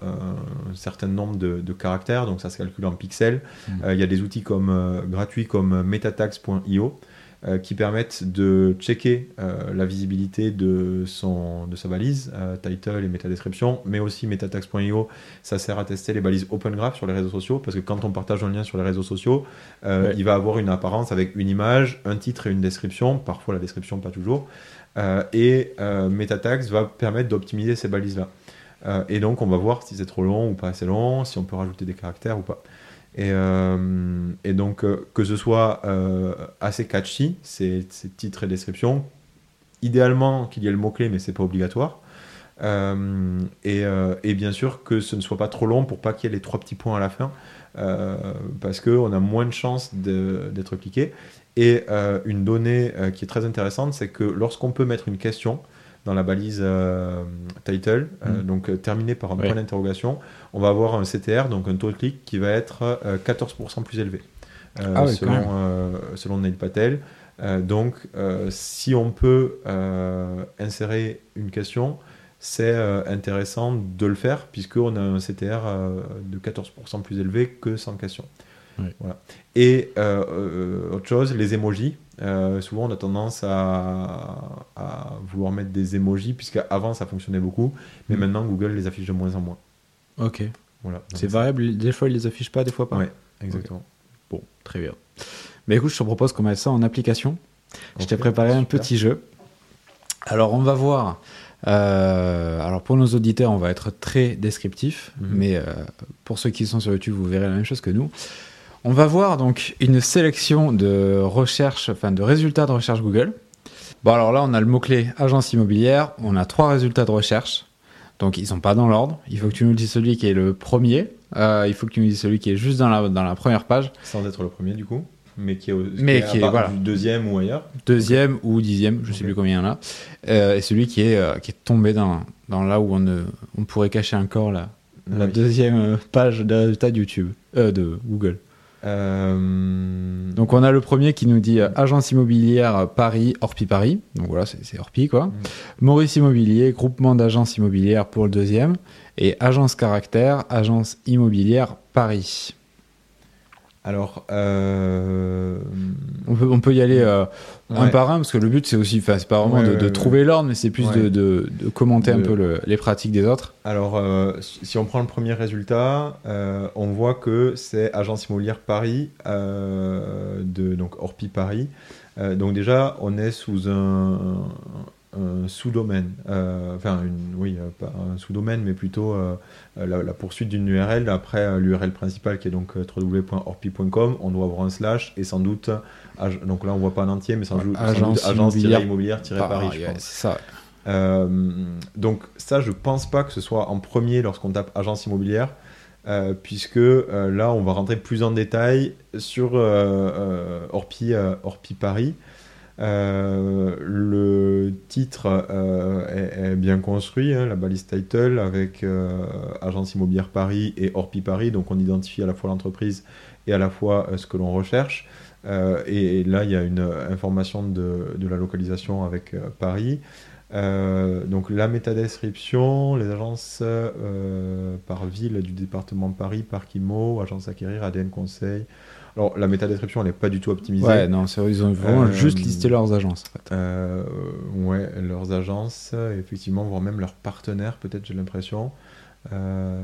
certain nombre de, de caractères, donc ça se calcule en pixels. Mm. Euh, Il y a des outils comme, gratuits comme metatags.io euh, qui permettent de checker euh, la visibilité de, son, de sa balise, euh, title et métadescription, mais aussi metatags.io, ça sert à tester les balises Open Graph sur les réseaux sociaux, parce que quand on partage un lien sur les réseaux sociaux, Ouais. il va avoir une apparence avec une image, un titre et une description, parfois la description pas toujours, et Metatags va permettre d'optimiser ces balises-là. Et donc on va voir si c'est trop long ou pas assez long, si on peut rajouter des caractères ou pas. Et, euh, et donc, euh, que ce soit euh, assez catchy, ces, titres et descriptions, idéalement qu'il y ait le mot-clé, mais c'est pas obligatoire. Et, bien sûr que ce ne soit pas trop long pour pas qu'il y ait les trois petits points à la fin, euh, parce qu'on a moins de chances d'être cliqué. Et une donnée qui est très intéressante, c'est que lorsqu'on peut mettre une question dans la balise euh, title, euh, Mm. donc euh, terminée par un point d'interrogation, on va avoir un CTR, donc un taux de clic qui va être euh, 14% plus élevé. Ah selon, selon Neil Patel. Donc, si on peut insérer une question, c'est intéressant de le faire puisqu'on a un CTR de 14% plus élevé que sans question. Voilà. Et euh, euh, autre chose, les emojis. Euh, souvent, on a tendance à, à vouloir mettre des emojis puisqu'avant ça fonctionnait beaucoup, mais Mm. maintenant Google les affiche de moins en moins. Ok. Voilà. C'est variable, des fois ils les affichent pas, des fois pas. Ouais, exactement. Bon, très bien. Mais écoute, je te propose qu'on mette ça en application. Je t'ai préparé un petit jeu. Alors, on va voir. euh, alors, pour nos auditeurs, on va être très descriptif. Mhm. Mais euh, pour ceux qui sont sur YouTube, vous verrez la même chose que nous. On va voir donc une sélection de recherches, enfin de résultats de recherche Google. Bon, alors là, on a le mot-clé agence immobilière. On a trois résultats de recherche. Donc, ils sont pas dans l'ordre. Il faut que tu nous dises celui qui est le premier. Euh, il faut que tu nous dises celui qui est juste dans la, dans la première page. Sans être le premier du coup, mais qui est, au, Mais à qui est- part voilà. du deuxième ou ailleurs. deuxième ou dixième, je sais Ok. plus combien il y en a, euh, et celui qui est, euh, qui est tombé dans, dans là où on, ne, on pourrait cacher un corps, là, la Oui. deuxième page de résultats de YouTube, de Google. Euh, Donc on a le premier qui nous dit euh, agence immobilière Paris, Orpi Paris, donc voilà, c'est c'est Orpi quoi. Mm. Maurice Immobilier, groupement d'agences immobilières pour le deuxième, et agence caractère, agence immobilière Paris. Alors, euh, On peut, on peut y aller euh, un par un parce que le but c'est aussi, enfin c'est pas vraiment Ouais, de, ouais, de ouais. trouver l'ordre, mais c'est plus de, de- de commenter un peu le- les pratiques des autres. alors euh, si on prend le premier résultat, on voit que c'est Agence immobilière Paris, de, donc Orpi Paris. Donc déjà, on est sous un, un sous-domaine, euh, enfin une, oui, euh, pas un sous-domaine, mais plutôt euh, la, la poursuite d'une URL après euh, l'URL principale qui est donc euh, www.orpi.com. On doit avoir un slash et sans doute, donc là on voit pas en entier, mais sans, Ouais, doute- sans agence doute agence immobilière- immobilière-paris. Ah, je yeah, pense. c'est ça. Euh, donc ça, je pense pas que ce soit en premier lorsqu'on tape agence immobilière, euh, puisque euh, là, on va rentrer plus en détail sur euh, euh, Orpi, euh, Orpi Paris. Euh, le titre euh, est, bien construit, hein, la balise title avec euh, agence immobilière Paris et Orpi Paris, donc on identifie à la fois l'entreprise et à la fois ce que l'on recherche. Et, là, il y a une information de, la localisation avec Paris. Donc la métadescription, les agences par ville du département de Paris, Parc Immo, agence acquérir, ADN Conseil. Alors la métadescription, elle n'est pas du tout optimisée. Ouais, non, ils ont vraiment Euh, juste listé leurs agences. En fait. Euh, ouais, leurs agences, effectivement, voire même leurs partenaires, peut-être, j'ai l'impression. Euh,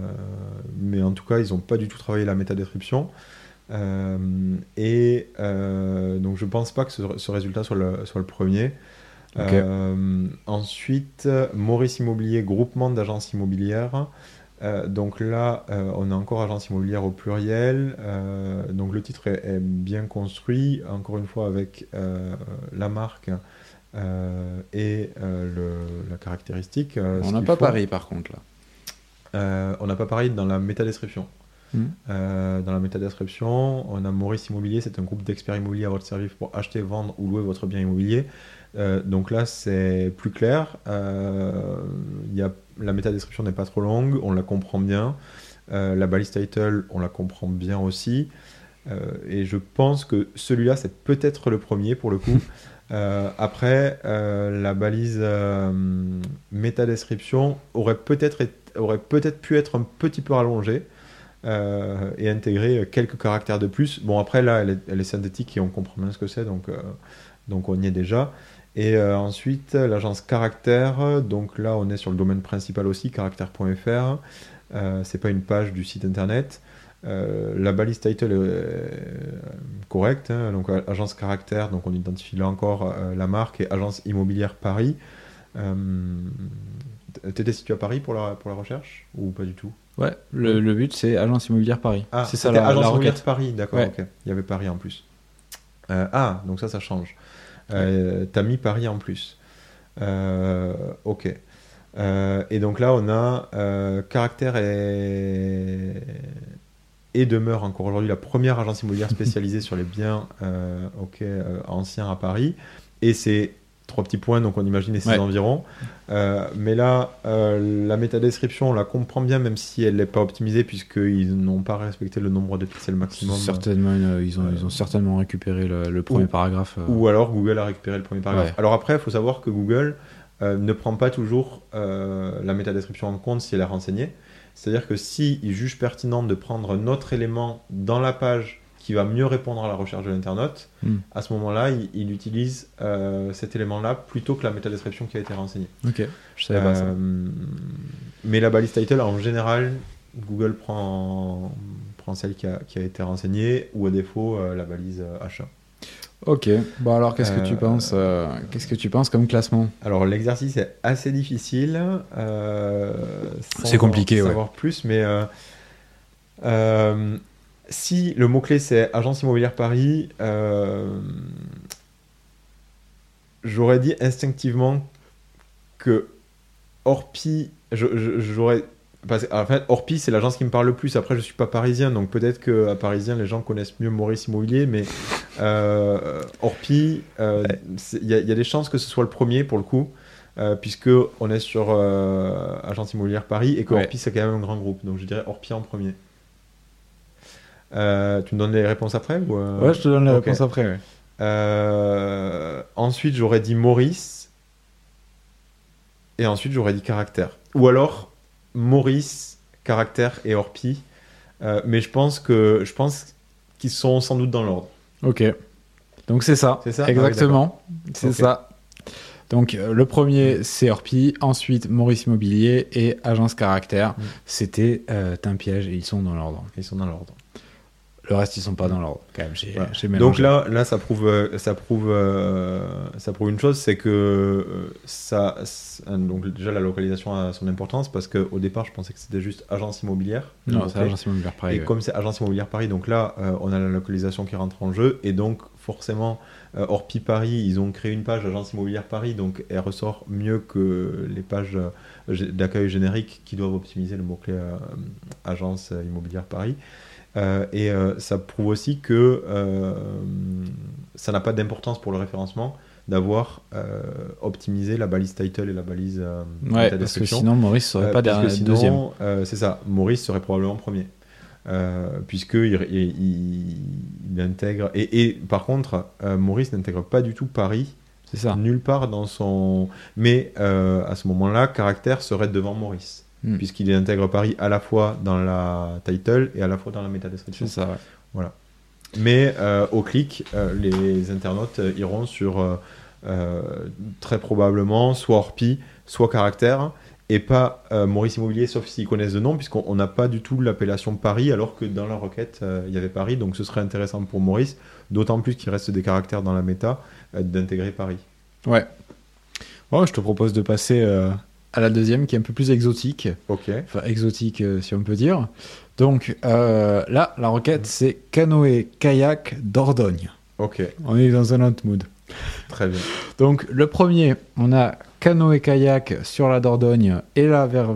mais en tout cas, ils n'ont pas du tout travaillé la métadescription. Euh, et euh, donc, je pense pas que ce, ce résultat soit le, soit le premier. Euh, ensuite, Maurice Immobilier, groupement d'agences immobilières. Euh, donc là, euh, on a encore agence immobilière au pluriel. Euh, donc le titre est, est bien construit, encore une fois avec la marque et le- la caractéristique. On n'a pas faut. Paris par contre là. On n'a pas pareil dans la métadescription. Hmm. Dans la métadescription, on a Maurice Immobilier, c'est un groupe d'experts immobiliers à votre service pour acheter, vendre ou louer votre bien immobilier. Euh, donc là, c'est plus clair. Euh, y a, la métadescription n'est pas trop longue, on la comprend bien. Euh, la balise title, on la comprend bien aussi. Et je pense que celui-là, c'est peut-être le premier pour le coup. (laughs) Après, la balise métadescription aurait peut-être aurait peut-être pu être un petit peu rallongée euh, et intégrer quelques caractères de plus. Bon, après, là, elle est, elle est synthétique et on comprend bien ce que c'est, donc, euh, donc on y est déjà. Et euh, ensuite, l'agence caractère, donc là, on est sur le domaine principal aussi, caractère.fr. Euh, c'est pas une page du site internet. Euh, la balise title est euh, correcte, hein, donc agence caractère, donc on identifie là encore la marque et agence immobilière Paris. T'étais situé à Paris pour la, pour la recherche ou pas du tout? Ouais, le, le but c'est agence immobilière Paris. Ah, c'est ça la, agence la immobilière. Paris, d'accord, Ouais. ok. Il y avait Paris en plus. Euh, ah, donc ça, ça change. Euh, T'as mis Paris en plus. Euh, ok. Euh, et donc là, on a Caractère et, demeure encore aujourd'hui la première agence immobilière spécialisée sur les biens anciens à Paris. Et c'est trois petits points, donc on imagine les six Ouais. environs. Euh, mais là, euh, la métadescription, on la comprend bien, même si elle n'est pas optimisée, puisqu'ils n'ont pas respecté le nombre de pixels maximum. Certainement, une- ils, ont, Euh, ils ont certainement récupéré le, le premier ou- paragraphe. euh. Ou alors Google a récupéré le premier paragraphe. Ouais. Alors après, il faut savoir que Google euh, ne prend pas toujours euh, la métadescription en compte si elle est renseignée. C'est-à-dire que s'il juge pertinent de prendre un autre élément dans la page qui va mieux répondre à la recherche de l'internaute, Hmm. à ce moment-là, il, il utilise euh, cet élément-là plutôt que la métadescription qui a été renseignée. Ok, je savais pas ça. Euh, mais la balise title, en général, Google prend, prend celle qui a, qui a été renseignée ou à défaut euh, la balise euh, achat. Ok, bon alors qu'est-ce que tu penses euh, Qu'est-ce que tu penses comme classement? Alors l'exercice est assez difficile. euh, C'est compliqué, ouais. savoir plus, mais euh, si le mot-clé c'est agence immobilière Paris, euh, j'aurais dit instinctivement que Orpi, j'aurais. Parce, en fait, Orpi, c'est l'agence qui me parle le plus. Après, je suis pas parisien, donc peut-être qu'à Parisien, les gens connaissent mieux Maurice Immobilier, mais euh, Orpi, euh, il y, a- il y a des chances que ce soit le premier pour le coup, euh, puisque on est sur euh, agence immobilière Paris et que Ouais. Orpi, c'est quand même un grand groupe. Donc je dirais Orpi en premier. Euh, tu me donnes les réponses après ou euh, Ouais, je te donne la ok. réponse après. ouais. euh, ensuite, j'aurais dit Maurice. Et ensuite, j'aurais dit caractère. Ou alors Maurice, caractère et Orpi. Mais je pense que je pense qu'ils sont sans doute dans l'ordre. Ok, donc c'est ça. C'est ça? Ah oui, Exactement, c'est ça. Donc le premier c'est Orpi, ensuite Maurice Immobilier et Agence Caractère. Mm. C'était un piège et ils sont dans l'ordre. Ils sont dans l'ordre. Le reste, ils sont pas dans l'ordre, quand même. J'ai, Voilà. j'ai Donc là, là, ça prouve, euh, ça prouve, euh, ça prouve une chose, c'est que euh, ça, donc déjà la localisation a son importance parce qu'au départ, je pensais que c'était juste agence immobilière. Non, c'est l'agence immobilière Paris. Et ouais. comme c'est agence immobilière Paris, donc là, euh, on a la localisation qui rentre en jeu. Et donc, forcément, euh, Orpi Paris, ils ont créé une page agence immobilière Paris. Donc, elle ressort mieux que les pages d'accueil générique qui doivent optimiser le mot-clé euh, agence immobilière Paris. Euh, et euh, ça prouve aussi que euh, ça n'a pas d'importance pour le référencement d'avoir euh, optimisé la balise title et la balise euh, Ouais, parce que sinon, Maurice serait Euh, pas derrière deuxième. c'est ça, Maurice serait probablement premier. Puisqu'il il, il, il intègre. Et, et par contre, Maurice n'intègre pas du tout Paris, C'est ça. nulle part dans son. Mais à ce moment-là, Caractère serait devant Maurice, Hmm. puisqu'il intègre Paris à la fois dans la title et à la fois dans la méta description. C'est ça, ouais. Mais euh, au clic, euh, les internautes euh, iront sur très probablement soit Orpi, soit Caractère, et pas Maurice Immobilier, sauf s'ils connaissent le nom, puisqu'on on n'a pas du tout l'appellation Paris, alors que dans la requête, il y avait Paris, donc ce serait intéressant pour Maurice, d'autant plus qu'il reste des caractères dans la méta, d'intégrer Paris. Ouais. Bon, je te propose de passer euh, à la deuxième qui est un peu plus exotique. Ok. Enfin, exotique euh, si on peut dire. Donc euh, là, la requête, c'est canoë kayak Dordogne. Ok, On est dans un autre mood. très bien. Donc le premier, on a canoë kayak sur la Dordogne et la vers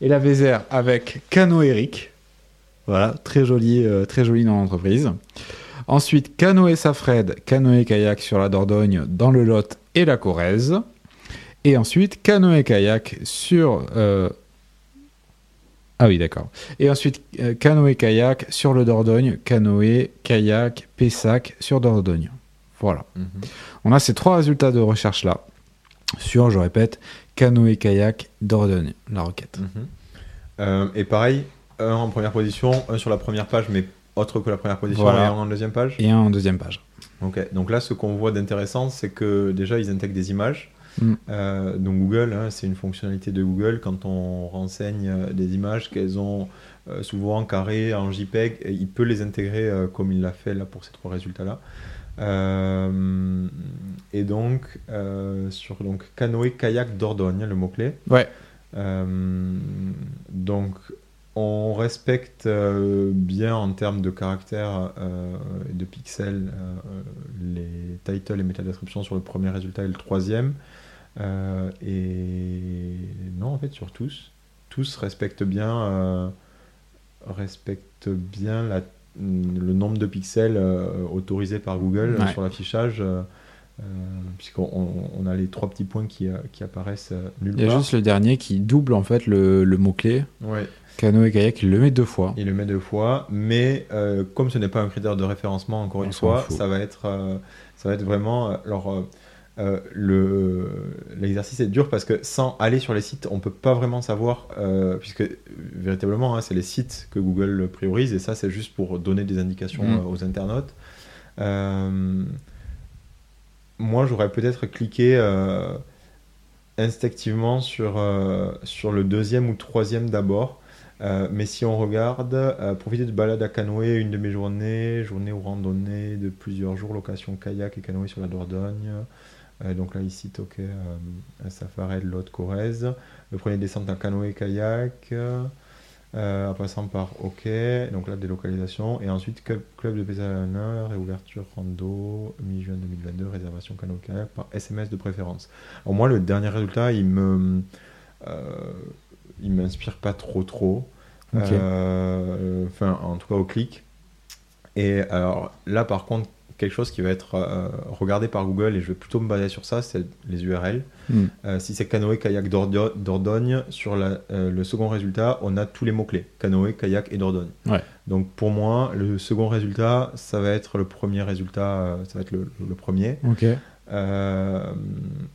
et la Vézère avec canoë Eric. Voilà, très joli, euh, très joli dans l'entreprise. Ensuite, canoë Safred, canoë kayak sur la Dordogne dans le Lot et la Corrèze. Et ensuite, canoë kayak sur euh, ah oui, d'accord. Et ensuite, euh, canoë kayak sur le Dordogne, canoë kayak Pessac sur Dordogne. Voilà. Mhm. On a ces trois résultats de recherche là sur, je répète, canoë kayak Dordogne, la requête. Mhm. Euh, et pareil, un en première position, un sur la première page, mais autre que la première position, Voilà. et un en deuxième page. Et un en deuxième page. Ok, donc là, ce qu'on voit d'intéressant, c'est que déjà, ils intègrent des images. Mm. Euh, donc Google, hein, c'est une fonctionnalité de Google quand on renseigne euh, des images qu'elles ont euh, souvent en carré, en JPEG, et il peut les intégrer euh, comme il l'a fait là pour ces trois résultats-là. Et donc, sur donc, canoë, kayak, Dordogne, le mot-clé. Ouais. Euh, donc, on respecte euh, bien en termes de caractères euh, et de pixels euh, les titles et métadescriptions sur le premier résultat et le troisième. Euh, et non, en fait, sur tous. Tous respectent bien, euh, respectent bien la- le nombre de pixels euh, autorisés par Google Ouais. sur l'affichage. euh, euh, puisqu'on on- on a les trois petits points qui, euh, qui apparaissent euh, nulle Il y a part. juste le dernier qui double en fait le, le mot-clé. Ouais. Canoë kayak, il le met deux fois. Il le met deux fois, mais euh, comme ce n'est pas un critère de référencement, encore On une fois, ça va être, euh, ça va être vraiment. euh, Alors, euh, le l'exercice est dur parce que sans aller sur les sites, on peut pas vraiment savoir, euh, puisque véritablement, hein, c'est les sites que Google priorise, et ça, c'est juste pour donner des indications Mm. euh, aux internautes. Moi, j'aurais peut-être cliqué. instinctivement sur, sur le deuxième ou troisième d'abord. Euh, mais si on regarde, euh, profiter de balade à canoë, une demi-journée, journée ou randonnée de plusieurs jours, location kayak et canoë sur la Dordogne. Euh, donc là, ici, ok, euh, Safarel, l'autre Corrèze. Le premier descente en canoë kayak, en passant par OK, donc là, délocalisation. Et ensuite, club, de Pézalana, réouverture rando, mi-juin 2022, réservation canoë kayak par SMS de préférence. Alors moi, le dernier résultat, il me, il m'inspire pas trop trop. Euh, Enfin, en tout cas au clic. Et alors là, par contre, quelque chose qui va être euh, regardé par Google, et je vais plutôt me baser sur ça, c'est les URL. Hmm. Euh, si c'est canoë, kayak, Dordo- Dordogne, sur la- euh, le second résultat, on a tous les mots-clés canoë, kayak et Dordogne. Ouais. Donc pour moi, le second résultat, ça va être le premier résultat, ça va être le, le premier. Euh,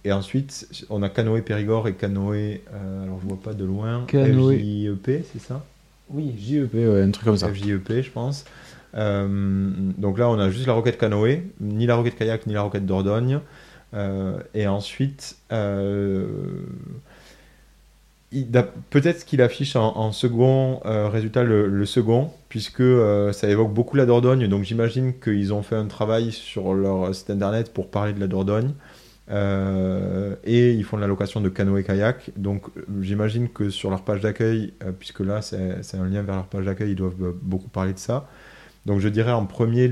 et ensuite, on a canoë Périgord et canoë, euh, alors je vois pas de loin, Canoë. FJEP, c'est ça? Oui, JEP, ouais, un truc comme ça. FJEP, je pense. Euh, donc là, on a juste la roquette canoë, ni la roquette kayak, ni la roquette Dordogne. Et ensuite, peut-être qu'il affiche en, second résultat le, second, puisque ça évoque beaucoup la Dordogne. Donc j'imagine qu'ils ont fait un travail sur leur site internet pour parler de la Dordogne. Euh, et ils font de la location de canoë-kayak. Donc j'imagine que sur leur page d'accueil, euh, puisque là c'est un lien vers leur page d'accueil, ils doivent euh, beaucoup parler de ça. Donc je dirais en premier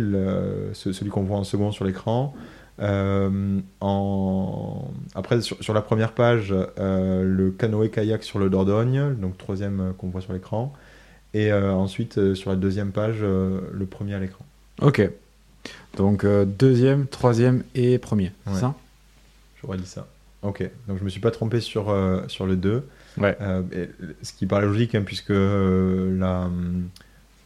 celui qu'on voit en second sur l'écran. En... Après sur, la première page, le canoë-kayak sur le Dordogne, donc troisième qu'on voit sur l'écran. Et ensuite sur la deuxième page, le premier à l'écran. Ok. Donc deuxième, troisième et premier, c'est ça? J'aurais dit ça. Ok, donc je me suis pas trompé sur, euh, sur le 2. Ouais. Euh, ce qui paraît logique, hein, puisque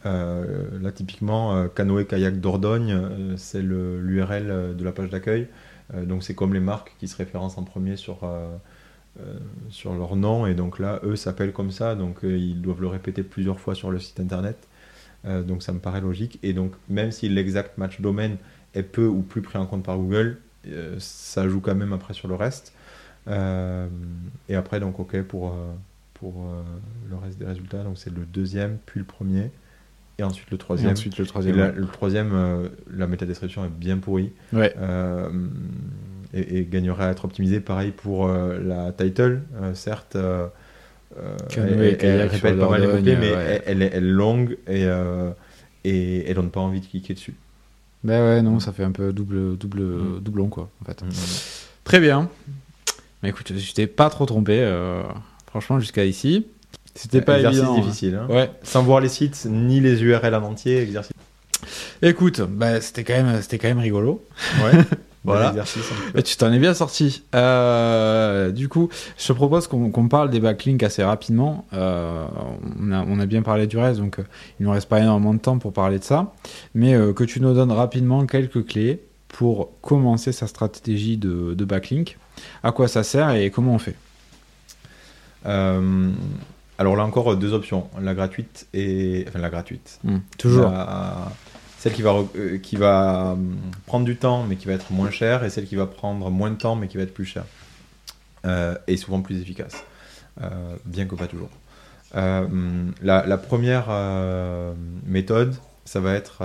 euh, là, typiquement, canoë-kayak Dordogne, c'est l'URL de la page d'accueil. donc c'est comme les marques qui se référencent en premier sur, leur nom. Et donc là, eux s'appellent comme ça, donc ils doivent le répéter plusieurs fois sur le site internet. donc ça me paraît logique. Et donc même si l'exact match domaine est peu ou plus pris en compte par Google, euh, ça joue quand même après sur le reste. Euh, et après, donc, ok pour, euh, pour le reste des résultats. Donc, c'est le deuxième, puis le premier et ensuite le troisième. ensuite le troisième. le troisième, la métadescription est bien pourrie. Ouais. et, gagnerait à être optimisé. Pareil pour la title, certes. elle, répète pas mal les mots-clés, mais elle, est longue et, et elle donne pas envie de cliquer dessus. Ben ouais, non, ça fait un peu double, double, mm. doublon, quoi, en fait. Mm. Très bien. Mais écoute, je t'ai pas trop trompé, euh, franchement, jusqu'à ici. C'était pas exercice évident, hein. difficile. Hein. Ouais. Sans voir les sites ni les URL en entier, exercice. Écoute, bah, c'était quand même, c'était quand même rigolo. Ouais. (laughs) (laughs) Voilà. Et tu t'en es bien sorti. Euh, du coup, je te propose qu'on parle des backlinks assez rapidement. Euh, on, a, on, a, bien parlé du reste, donc euh, il ne nous reste pas énormément de temps pour parler de ça. Mais que tu nous donnes rapidement quelques clés pour commencer sa stratégie de, de backlink. À quoi ça sert et comment on fait? Alors là encore, deux options. La gratuite et... Enfin, la gratuite. Hmm. toujours celle qui va, euh, qui va hum, prendre du temps mais qui va être moins chère et celle qui va prendre moins de temps mais qui va être plus chère euh, et souvent plus efficace, euh, bien que pas toujours. Hum, la, première méthode, ça va être...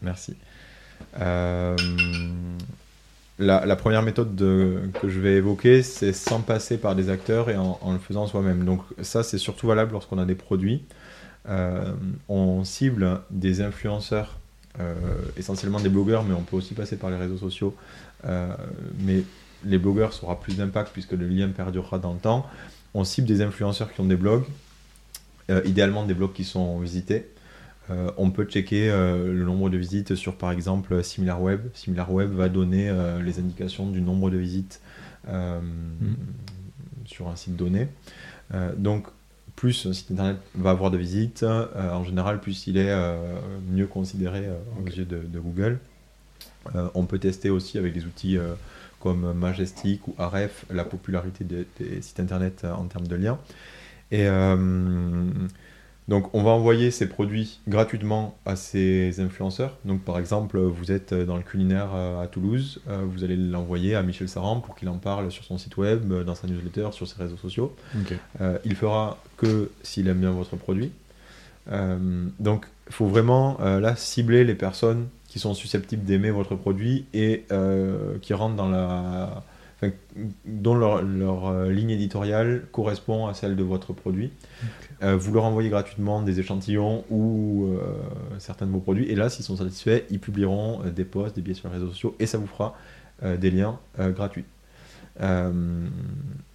merci. La, première méthode que je vais évoquer, c'est sans passer par des acteurs et en, le faisant soi-même. Donc ça, c'est surtout valable lorsqu'on a des produits. Euh, on cible des influenceurs, euh, essentiellement des blogueurs, mais on peut aussi passer par les réseaux sociaux. Euh, mais les blogueurs aura plus d'impact puisque le lien perdurera dans le temps. On cible des influenceurs qui ont des blogs, idéalement des blogs qui sont visités. On peut checker le nombre de visites sur par exemple SimilarWeb. SimilarWeb va donner les indications du nombre de visites mm. sur un site donné. donc plus un site internet va avoir de visites, euh, en général, plus il est euh, mieux considéré euh, aux yeux de, Google. on peut tester aussi avec des outils comme Majestic ou Aref la popularité des, sites internet en termes de liens. Et donc on va envoyer ces produits gratuitement à ces influenceurs. Donc par exemple, vous êtes dans le culinaire à Toulouse, vous allez l'envoyer à Michel Saran pour qu'il en parle sur son site web, dans sa newsletter, sur ses réseaux sociaux. il fera que s'il aime bien votre produit. Euh, donc il faut vraiment là cibler les personnes qui sont susceptibles d'aimer votre produit et qui rentrent dans la dont leur, leur ligne éditoriale correspond à celle de votre produit. Euh, vous leur envoyez gratuitement des échantillons ou euh, certains de vos produits. Et là, s'ils sont satisfaits, ils publieront euh, des posts, des billets sur les réseaux sociaux et ça vous fera des liens gratuits.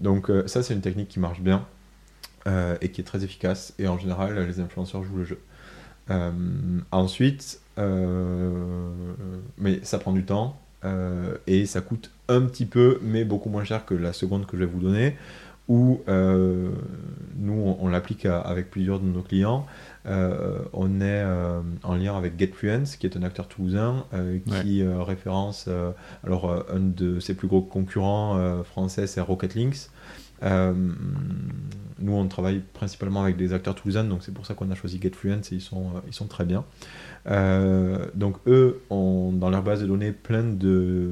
donc ça, c'est une technique qui marche bien et qui est très efficace. Et en général, les influenceurs jouent le jeu. ensuite, mais ça prend du temps et ça coûte un petit peu, mais beaucoup moins cher que la seconde que je vais vous donner où euh, nous, on, l'applique avec plusieurs de nos clients. Euh, on est euh, en lien avec GetFluence, qui est un acteur toulousain qui référence, alors un de ses plus gros concurrents français, c'est Rocket Links. nous, on travaille principalement avec des acteurs toulousains, donc c'est pour ça qu'on a choisi GetFluence et ils sont, ils sont très bien. donc eux ont dans leur base de données plein de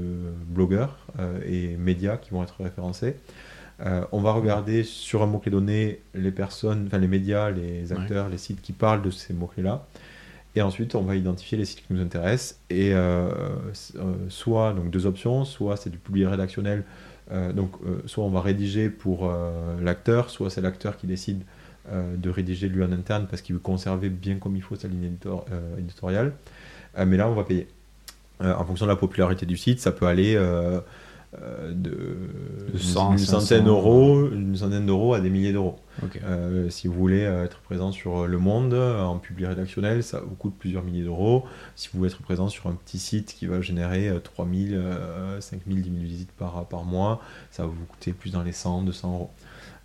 blogueurs et médias qui vont être référencés. Euh, on va regarder sur un mot-clé donné les personnes, enfin les médias, les acteurs, les sites qui parlent de ces mots-clés-là. Et ensuite, on va identifier les sites qui nous intéressent. Et euh, euh, soit, donc deux options, soit c'est du public rédactionnel. donc, soit on va rédiger pour l'acteur, soit c'est l'acteur qui décide de rédiger lui en interne parce qu'il veut conserver bien comme il faut sa ligne éditoriale. mais là, on va payer. en fonction de la popularité du site, ça peut aller de, une, centaine d'euros, une centaine d'euros à des milliers d'euros. Euh, si vous voulez être présent sur Le Monde en public rédactionnel, ça vous coûte plusieurs milliers d'euros. Si vous voulez être présent sur un petit site qui va générer 3000, 5000, 10 000 visites par, par mois, ça va vous coûter plus dans les 100, 200 euros.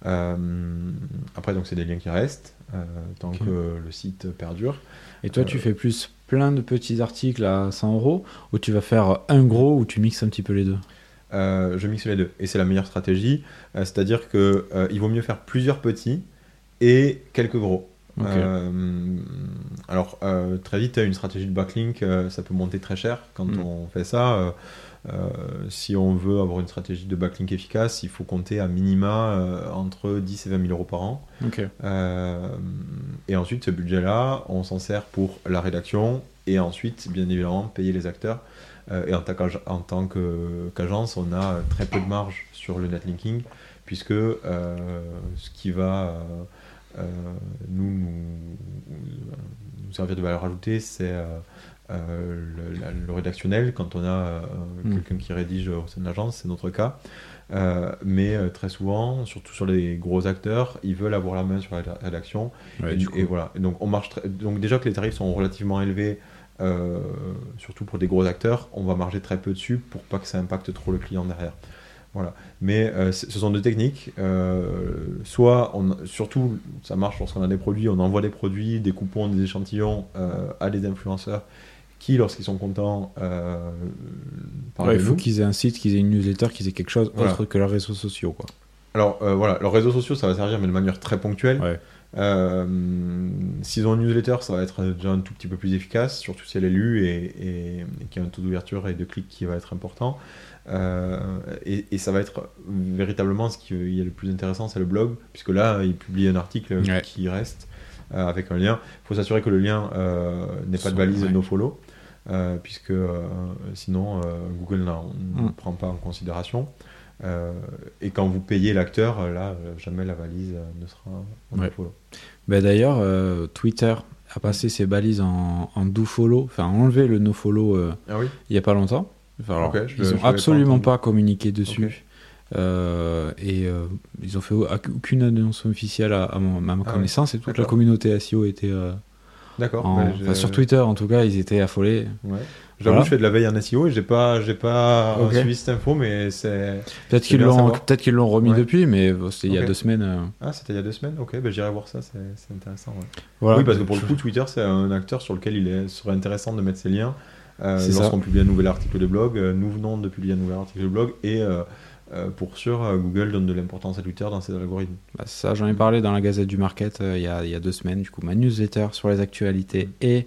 Euh, après, donc c'est des liens qui restent tant que le site perdure. Et toi, tu fais plus plein de petits articles à 100 euros ou tu vas faire un gros ou tu mixes un petit peu les deux? Euh, je mixe les deux. Et c'est la meilleure stratégie. Euh, c'est-à-dire qu'il euh, vaut mieux faire plusieurs petits et quelques gros. alors, très vite, une stratégie de backlink, ça peut monter très cher quand mm. on fait ça. si on veut avoir une stratégie de backlink efficace, il faut compter à minima entre 10 et 20 000 euros par an. et ensuite, ce budget-là, on s'en sert pour la rédaction et ensuite, bien évidemment, payer les acteurs. Euh, et en, tant qu'agence, on a très peu de marge sur le netlinking, puisque euh, ce qui va euh, nous, nous, servir de valeur ajoutée, c'est le, rédactionnel. Quand on a mm. quelqu'un qui rédige au sein de l'agence, c'est notre cas. mais très souvent, surtout sur les gros acteurs, ils veulent avoir la main sur la rédaction. et, voilà. donc on marche. Donc déjà que les tarifs sont relativement élevés euh, surtout pour des gros acteurs, on va marger très peu dessus pour pas que ça impacte trop le client derrière. Voilà. Mais euh, ce sont deux techniques. Euh, soit, on, surtout, ça marche lorsqu'on a des produits, on envoie des produits, des coupons, des échantillons à des influenceurs qui, lorsqu'ils sont contents, il faut qu'ils aient un site, qu'ils aient une newsletter, qu'ils aient quelque chose autre que leurs réseaux sociaux. Quoi. Alors voilà, leurs réseaux sociaux, ça va servir, mais de manière très ponctuelle. Ouais. Euh, S'ils ont une newsletter, ça va être déjà un tout petit peu plus efficace, surtout si elle est lue et, et, qu'il y a un taux d'ouverture et de clics qui va être important. Euh, et, ça va être véritablement ce qui est le plus intéressant, c'est le blog, puisque là, il publie un article qui reste euh, avec un lien. Il faut s'assurer que le lien n'est pas de valise no follow, puisque sinon Google ne mm. prend pas en considération. Euh, et quand vous payez l'acteur, euh, là, euh, jamais la valise ne sera en ouais. follow. Ben D'ailleurs, Twitter a passé ses balises en, en do follow, enfin enlevé le no follow ah oui? il n'y a pas longtemps. alors, ils n'ont absolument pas, communiqué dessus. et ils ont fait aucune annonce officielle à, ma, ah connaissance et toute la communauté SEO était D'accord. Ben, sur Twitter en tout cas ils étaient affolés ouais. J'avoue, je fais de la veille en SEO et j'ai pas, j'ai pas suivi cette info, mais c'est. Peut-être qu'ils l'ont, peut-être qu'ils l'ont remis depuis, mais c'était il y a deux semaines. Euh. Ah, c'était il y a deux semaines? Ok, ben j'irai voir ça, c'est intéressant. Oui, parce que pour le coup, Twitter, c'est un acteur sur lequel il est, serait intéressant de mettre ses liens. Euh, lorsqu'on publie un nouvel article de blog, euh, nous venons de publier un nouvel article de blog et pour sûr, Google donne de l'importance à Twitter dans ses algorithmes. Bah, ça, j'en ai parlé dans la Gazette du Market il y, a, il, y a, deux semaines. Du coup, ma newsletter sur les actualités et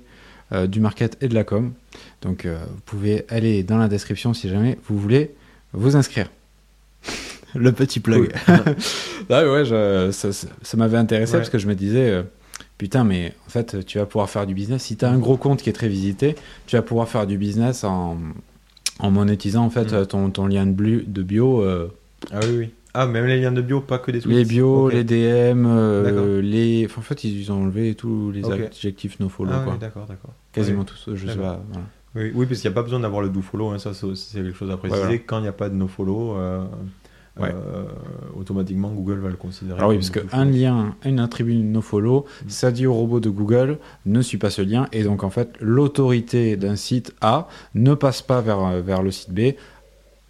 euh, du market et de la com. Donc euh, vous pouvez aller dans la description si jamais vous voulez vous inscrire. (laughs) Le petit plug. (laughs) ah ouais, ça, m'avait intéressé parce que je me disais, euh, putain, mais en fait, tu vas pouvoir faire du business. Si tu as un gros compte qui est très visité, tu vas pouvoir faire du business en, en monétisant en fait mm. ton, ton, lien de, de bio. Ah oui, oui. Ah, même les liens de bio, pas que des tweets. Les bio, les DM, les. en fait, ils ont enlevé tous les adjectifs no follow. Ah, d'accord, d'accord. Quasiment tous, je sais pas. Oui, oui, parce qu'il n'y a pas besoin d'avoir le do follow, hein, ça c'est quelque chose à préciser. Quand il n'y a pas de no follow, euh, euh, automatiquement Google va le considérer. Ah oui, parce qu'un lien, une attribut no follow, mm. ça dit au robot de Google ne suit pas ce lien, et donc en fait l'autorité d'un site A ne passe pas vers, vers le site B.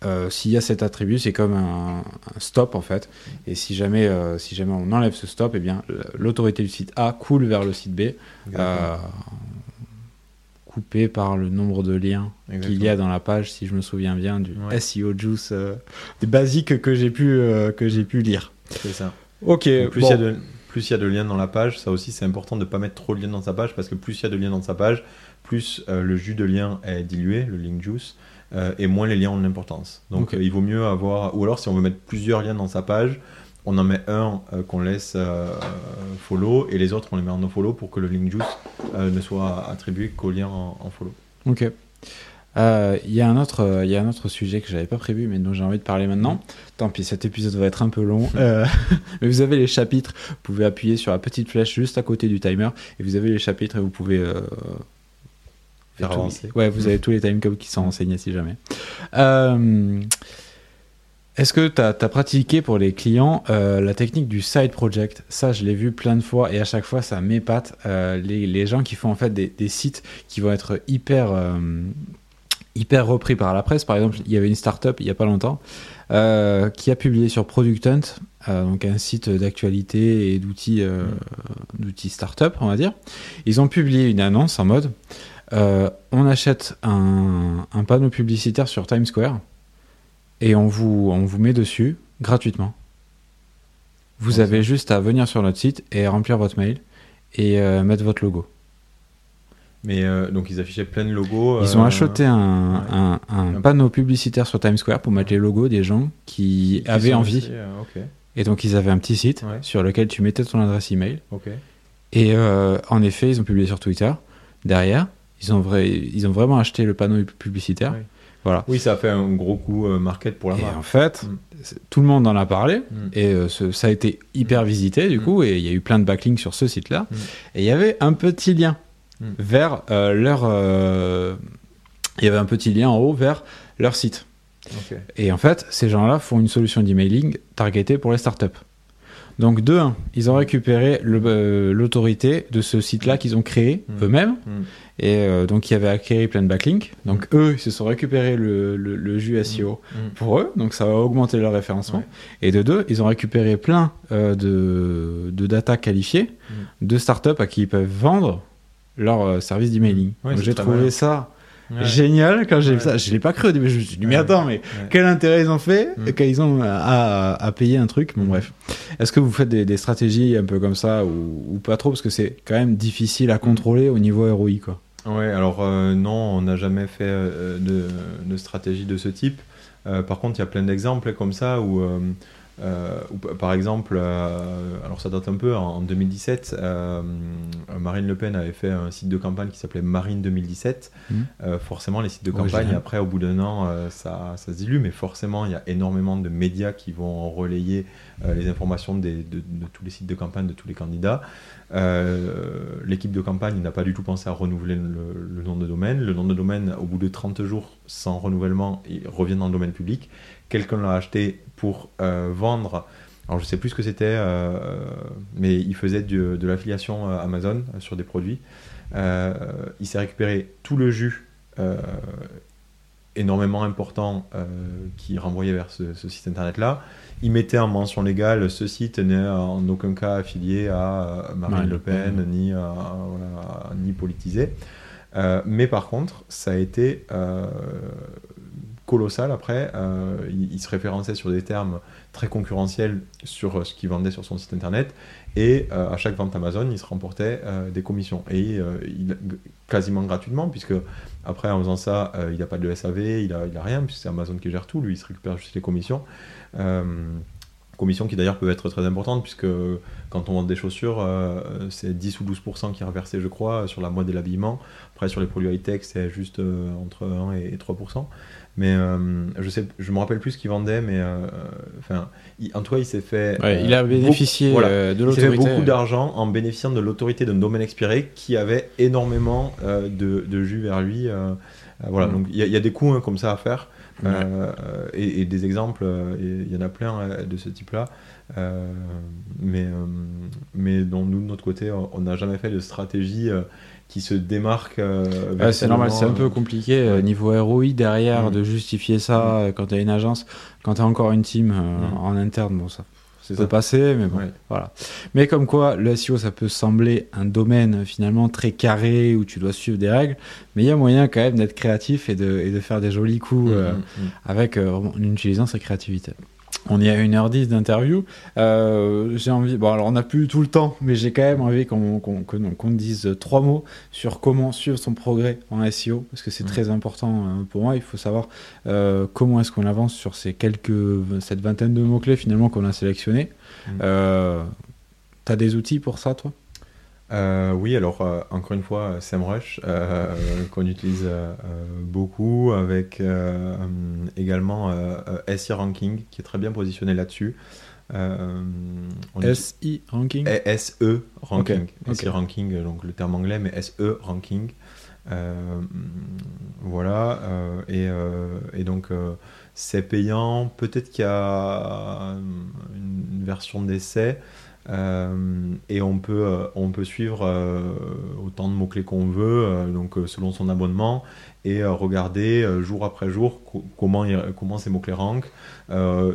Euh, s'il y a cet attribut, c'est comme un, stop en fait. Et si jamais, si jamais on enlève ce stop, eh bien l'autorité du site A coule vers le site B coupé par le nombre de liens qu'il y a dans la page, si je me souviens bien, du SEO Juice, euh, des basiques que j'ai pu, euh, que j'ai pu lire. C'est ça. Ok. plus il y a de liens dans la page, ça aussi c'est important de ne pas mettre trop de liens dans sa page parce que plus il y a de liens dans sa page, plus le jus de lien est dilué, le link juice, et moins les liens ont de l'importance. Donc Ok. il vaut mieux avoir, ou alors si on veut mettre plusieurs liens dans sa page, on en met un euh, qu'on laisse euh, follow et les autres on les met en no follow pour que le link juice euh, ne soit attribué qu'au lien en, en follow. Ok. Euh, Il y, a un autre, euh, y a un autre sujet que j'avais pas prévu, mais dont j'ai envie de parler maintenant. Tant pis, cet épisode va être un peu long. (laughs) Euh, (laughs) mais vous avez les chapitres. Vous pouvez appuyer sur la petite flèche juste à côté du timer. Et vous avez les chapitres et vous pouvez. Faire. Ouais, vous avez tous les timecodes qui sont renseignés si jamais. Euh, Est-ce que tu as, pratiqué pour les clients euh, la technique du side project? Ça, je l'ai vu plein de fois et à chaque fois, ça m'épate. Euh, les, les gens qui font en fait des, des sites qui vont être hyper, euh, hyper repris par la presse. Par exemple, il y avait une startup il n'y a pas longtemps qui a publié sur Product Hunt, donc un site d'actualité et d'outils d'outils startup, on va dire. Ils ont publié une annonce en mode euh, on achète un, un panneau publicitaire sur Times Square et on vous, on vous met dessus gratuitement. Vous avez juste à venir sur notre site et remplir votre mail et euh, mettre votre logo. Mais euh, donc ils affichaient plein de logos. Ils ont acheté un, ouais. un- un Un- panneau publicitaire sur Times Square pour mettre les logos des gens qui, qui avaient envie. aussi, Et donc ils avaient un petit site Ouais. sur lequel tu mettais ton adresse email. Et en effet, ils ont publié sur Twitter. Derrière, ils ont, vrai, ils ont vraiment acheté le panneau publicitaire. Ouais. Voilà. Oui, ça a fait un gros coup euh, market pour la Et marque. en fait, Mm. tout le monde en a parlé. Mm. Et euh, ce- ça a été hyper visité du Mm. coup. Et il y a eu plein de backlinks sur ce site-là. Mm. Et il y avait un petit lien Mm. vers euh, leur. il y avait un petit lien en haut vers leur site. Et en fait, ces gens-là font une solution d'emailing targetée pour les startups. Donc, de un, ils ont récupéré l'autorité de ce site-là qu'ils ont créé Mm. eux-mêmes. Mm. Et euh, donc, il y avait acquéri plein de backlinks. Donc, eux, ils se sont récupérés le, le, le jus SEO Mm. pour eux. Donc, ça va augmenter leur référencement. Ouais. Et de deux, ils ont récupéré plein euh, de, de data qualifiées Mm. de startups à qui ils peuvent vendre leur euh, service d'emailing. Ouais, Donc, j'ai trouvé ça Ouais. génial quand j'ai vu ça. Je l'ai pas cru au début. Je me suis dit, mais attends, mais quel intérêt ils ont fait Mm. et quand ils ont à, à- à payer un truc? Bon, Mm. bref. Est-ce que vous faites des, des stratégies un peu comme ça ou, ou pas trop? Parce que c'est quand même difficile à contrôler au niveau ROI, quoi. Ouais, alors euh, non, on n'a jamais fait euh, de, de stratégie de ce type. Euh, par contre, il y a plein d'exemples comme ça où, euh, par exemple, euh, alors ça date un peu, en, en 2017, euh, Marine Le Pen avait fait un site de campagne qui s'appelait Marine 2017. Mhm. Euh, forcément, les sites de campagne, après, au bout d'un an, ça, ça se dilue, mais forcément, il y a énormément de médias qui vont relayer les informations des- de, de tous les sites de campagne, de tous les candidats. Euh, L'équipe de campagne n'a pas du tout pensé à renouveler le, nom de domaine. Le nom de domaine, au bout de 30 jours sans renouvellement, il revient dans le domaine public. Quelqu'un l'a acheté pour euh, vendre. Alors je sais plus ce que c'était, euh, mais il faisait de l'affiliation Amazon sur des produits. Il s'est récupéré tout le jus énormément important euh, qui renvoyait vers ce, ce site internet-là. Il mettait en mention légale ce site n'est en aucun cas affilié à euh, Marine Le Pen. Ni, à- voilà, ni politisé. Euh, mais par contre, ça a été euh, colossal après. Euh, il, il se référençait sur des termes très concurrentiels sur euh, ce qu'il vendait sur son site internet. Et euh, à chaque vente Amazon, il se remportait euh, des commissions. Et euh, il, quasiment gratuitement, puisque après, en faisant ça, euh, il n'a pas de SAV, il n'a il a rien, puisque c'est Amazon qui gère tout. Lui, il se récupère juste les commissions. Euh, commissions qui d'ailleurs peuvent être très importantes, puisque quand on vend des chaussures, euh, c'est 10 ou 12% qui est reversé, je crois, sur la mode et l'habillement. Après, sur les produits high-tech, c'est juste entre 1 et 3%. Mais euh, je sais, je me rappelle plus ce qu'il vendait, mais euh, enfin, il- en tout cas, il s'est fait. Ouais, euh, il a bénéficié beaucoup- voilà. euh, de il s'est fait l'autorité. beaucoup d'argent en bénéficiant de l'autorité d'un domaine expiré qui avait énormément euh, de, de jus vers lui. euh, euh, voilà, Mm. donc il y, a- il y a des coups hein, comme ça à faire. Ouais. Euh, et, et des exemples, euh, il y en a plein euh, de ce type-là. Euh, mais, euh, mais donc, nous, de notre côté, on n'a jamais fait de stratégie euh, qui se démarque. euh, c'est normal, c'est un peu verticalement, compliqué euh, ouais. niveau ROI derrière Mm. de justifier ça euh, quand tu as une agence, quand tu as encore une team euh, Mm. en interne, bon ça C'est peut ça. passer, mais bon, Ouais. voilà. Mais comme quoi, le SEO, ça peut sembler un domaine euh, finalement très carré où tu dois suivre des règles, mais il y a moyen quand même d'être créatif et de, et de faire des jolis coups Mm, euh, mm, mm. avec euh, en utilisant sa créativité. On y a une heure 10 d'interview. Euh, j'ai envie. Bon, alors on n'a plus tout le temps, mais j'ai quand même envie qu'on qu'on dise trois mots sur comment suivre son progrès en SEO, parce que c'est très important euh, pour moi. Il faut savoir euh, comment est-ce qu'on avance sur ces quelques, cette vingtaine de mots-clés finalement qu'on a sélectionnés. Euh, tu as des outils pour ça, toi? Euh, oui, alors euh, encore une fois, SEMrush euh, qu'on utilise beaucoup, avec également SI Ranking qui est très bien positionné là-dessus. SI Ranking? SE Ranking. SI Ranking, donc le terme anglais, mais SE Ranking. voilà, et, et, donc c'est payant. Peut-être qu'il y a une version d'essai. Euh, et on peut, euh, on peut suivre euh, autant de mots-clés qu'on veut, donc selon son abonnement, et regarder jour après jour comment, comment ces mots-clés rankent,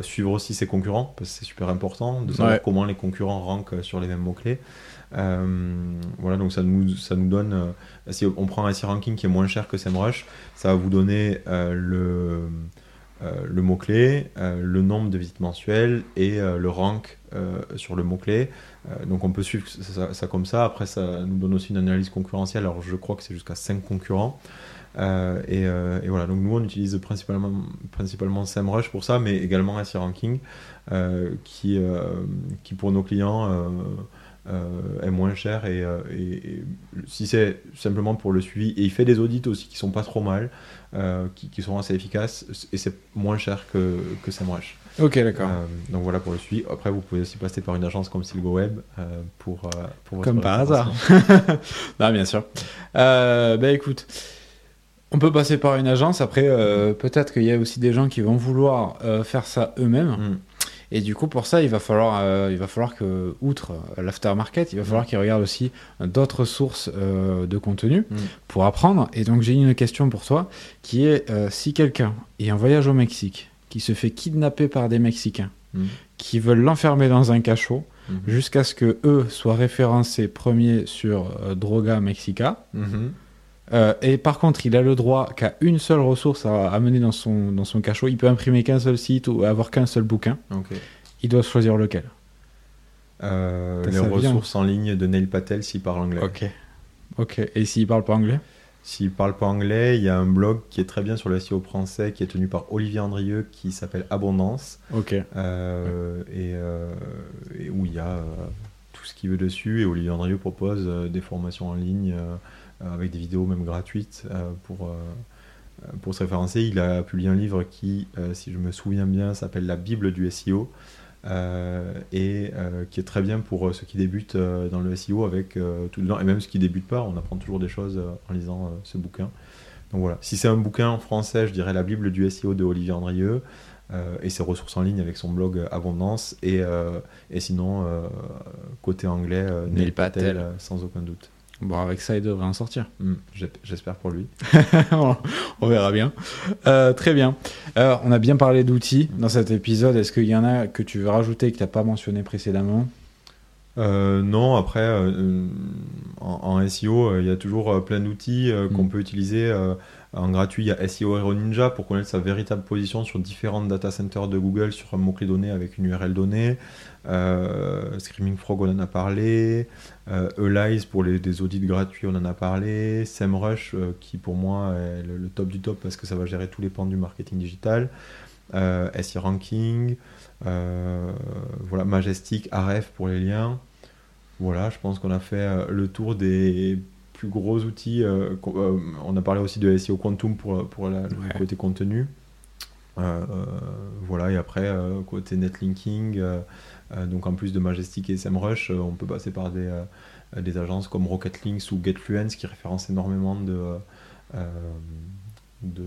suivre aussi ses concurrents, parce que c'est super important de savoir comment les concurrents rankent sur les mêmes mots-clés. voilà, donc ça nous, ça nous donne, si on prend un ranking qui est moins cher que SEMrush, ça va vous donner le, le mot-clé, le nombre de visites mensuelles et le rank euh, sur le mot-clé. Euh, donc on peut suivre ça, comme ça. Après, ça nous donne aussi une analyse concurrentielle. Alors je crois que c'est jusqu'à 5 concurrents. Euh, et, voilà, donc nous on utilise principalement, principalement SEMrush pour ça, mais également SE Ranking, qui, qui pour nos clients est moins cher. Et, si c'est simplement pour le suivi, et il fait des audits aussi qui sont pas trop mal, qui, qui, sont assez efficaces, et c'est moins cher que, que SEMrush. Ok, d'accord. Euh, donc voilà pour le suivi. Après, vous pouvez aussi passer par une agence comme Silgo Web euh, pour, euh, pour Comme par hasard. (laughs) non, bien sûr. bah écoute, on peut passer par une agence. Après, peut-être qu'il y a aussi des gens qui vont vouloir faire ça eux-mêmes. Mm. Et du coup, pour ça, il va falloir, il va falloir que, outre l'aftermarket, il va falloir mm. qu'ils regardent aussi d'autres sources de contenu mm. pour apprendre. Et donc, j'ai une question pour toi qui est si quelqu'un est en voyage au Mexique qui se fait kidnapper par des Mexicains mhm. qui veulent l'enfermer dans un cachot mhm. jusqu'à ce que eux soient référencés premiers sur euh, Droga Mexica. Mhm. Euh, et par contre, il a le droit qu'à une seule ressource à amener dans son, dans son cachot. Il peut imprimer qu'un seul site ou avoir qu'un seul bouquin. Il doit choisir lequel euh, Les ressources en ligne de Neil Patel s'il parle anglais. Ok. Ok. Et s'il parle pas anglais? S'il parle pas anglais, il y a un blog qui est très bien sur le SEO français qui est tenu par Olivier Andrieux qui s'appelle Abondance. Ok. Euh, euh, et, où il y a euh, tout ce qu'il veut dessus. Et Olivier Andrieux propose des formations en ligne avec des vidéos même gratuites pour, pour se référencer. Il a publié un livre qui, si je me souviens bien, s'appelle La Bible du SEO. Euh, et euh, qui est très bien pour euh, ceux qui débutent dans le SEO avec tout dedans, et même ceux qui débutent pas, on apprend toujours des choses en lisant ce bouquin. Donc voilà, si c'est un bouquin en français, je dirais la Bible du SEO de Olivier Andrieux. et ses ressources en ligne avec son blog Abondance et, et sinon côté anglais Neil Patel, sans aucun doute. Bon, avec ça, il devrait en sortir. Hmm, j'espère pour lui. (laughs) on verra bien. Euh, très bien. Alors, on a bien parlé d'outils dans cet épisode. Est-ce qu'il y en a que tu veux rajouter que tu n'as pas mentionné précédemment? Euh, non, après, euh, en, SEO, il y a toujours plein d'outils qu'on hmm. peut utiliser. en gratuit, il y a SEO Hero Ninja pour connaître sa véritable position sur différentes data centers de Google sur un mot-clé donné avec une URL donnée. Screaming Frog, on en a parlé. Euh, Elize pour les, des audits gratuits, on en a parlé. SEMrush, euh, qui pour moi est le, top du top parce que ça va gérer tous les pans du marketing digital. Euh, SE Ranking, euh, voilà, Majestic, RF pour les liens. Voilà, je pense qu'on a fait le tour des plus gros outils. on a parlé aussi de SEO Quantum pour, pour la, le côté contenu. voilà, et après, côté netlinking, donc en plus de Majestic et SEMrush, on peut passer par des, euh, des agences comme Rocket Links ou GetFluence qui référencent énormément de, euh, de,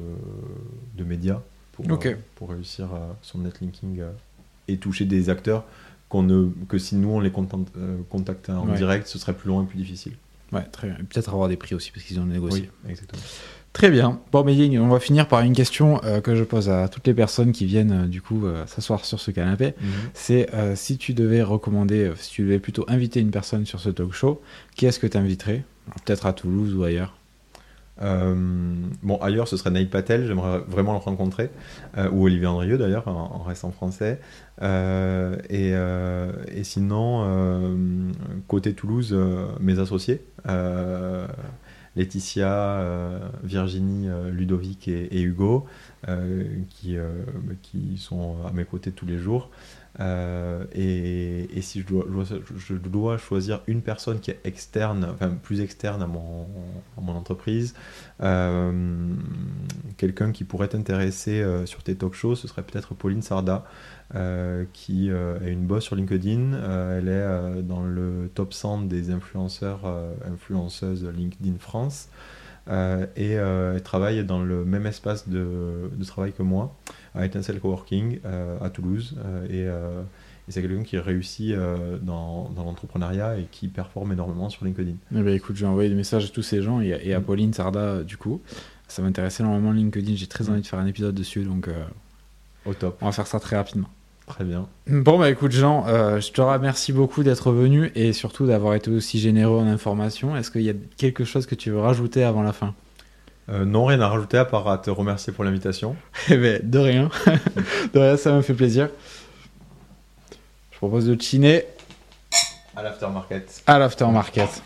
de, médias pour, euh, pour réussir son netlinking et toucher des acteurs qu'on ne, que si nous on les contactait en direct, ce serait plus long et plus difficile. Ouais, très bien. Peut-être avoir des prix aussi parce qu'ils ont négocié. Oui, exactement. Très bien. Bon, mais on va finir par une question euh, que je pose à toutes les personnes qui viennent euh, du coup euh, s'asseoir sur ce canapé. Mhm. C'est si tu devais recommander, si tu devais plutôt inviter une personne sur ce talk show, qui est-ce que tu inviterais Peut-être à Toulouse ou ailleurs bon, ailleurs, ce serait Naïd Patel, j'aimerais vraiment le rencontrer, ou Olivier Andrieux d'ailleurs, en, en restant français. Et, et sinon, côté Toulouse, mes associés, Laetitia, euh, Virginie, euh, Ludovic et, Hugo, euh, qui, euh, qui sont à mes côtés tous les jours. Euh, et, si je dois, choisir une personne qui est externe, enfin plus externe à mon, entreprise, euh, quelqu'un qui pourrait t'intéresser euh, sur tes talk shows, ce serait peut-être Pauline Sarda, qui est une boss sur LinkedIn. Elle est dans le top 100 des influenceurs, influenceuses LinkedIn France. Et elle travaille dans le même espace de travail que moi, à Etincelle Coworking euh, à Toulouse. Euh, et, euh, et c'est quelqu'un qui réussit dans, dans l'entrepreneuriat et qui performe énormément sur LinkedIn. Eh ben, écoute, je vais envoyer des messages à tous ces gens et, à- et à Mm. Pauline Sarda, du coup. Ça m'intéresse énormément LinkedIn, j'ai très Mm. envie de faire un épisode dessus, donc Au top. on va faire ça très rapidement. Très bien. Bon, bah écoute, Jean, euh, je te remercie beaucoup d'être venu et surtout d'avoir été aussi généreux en informations. Est-ce qu'il y a quelque chose que tu veux rajouter avant la fin? Euh, non, rien à rajouter à part à te remercier pour l'invitation. (laughs) Eh ben, de rien. (laughs) de rien, ça me fait plaisir. Je propose de chiner À l'aftermarket. à l'aftermarket.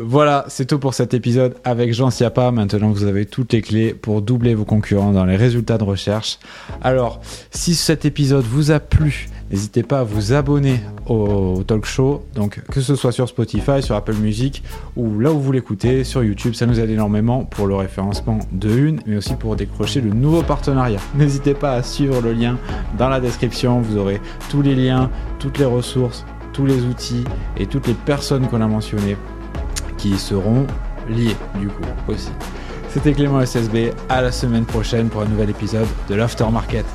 Voilà, c'est tout pour cet épisode avec Jean Siapa. Maintenant, vous avez toutes les clés pour doubler vos concurrents dans les résultats de recherche. Alors, si cet épisode vous a plu, n'hésitez pas à vous abonner au talk show. Donc, que ce soit sur Spotify, sur Apple Music ou là où vous l'écoutez, sur YouTube, ça nous aide énormément pour le référencement de une, mais aussi pour décrocher de nouveaux partenariats. (laughs) N'hésitez pas à suivre le lien dans la description. Vous aurez tous les liens, toutes les ressources, tous les outils et toutes les personnes qu'on a mentionnées qui seront liés du coup aussi. C'était Clément SSB, à la semaine prochaine pour un nouvel épisode de l'Aftermarket.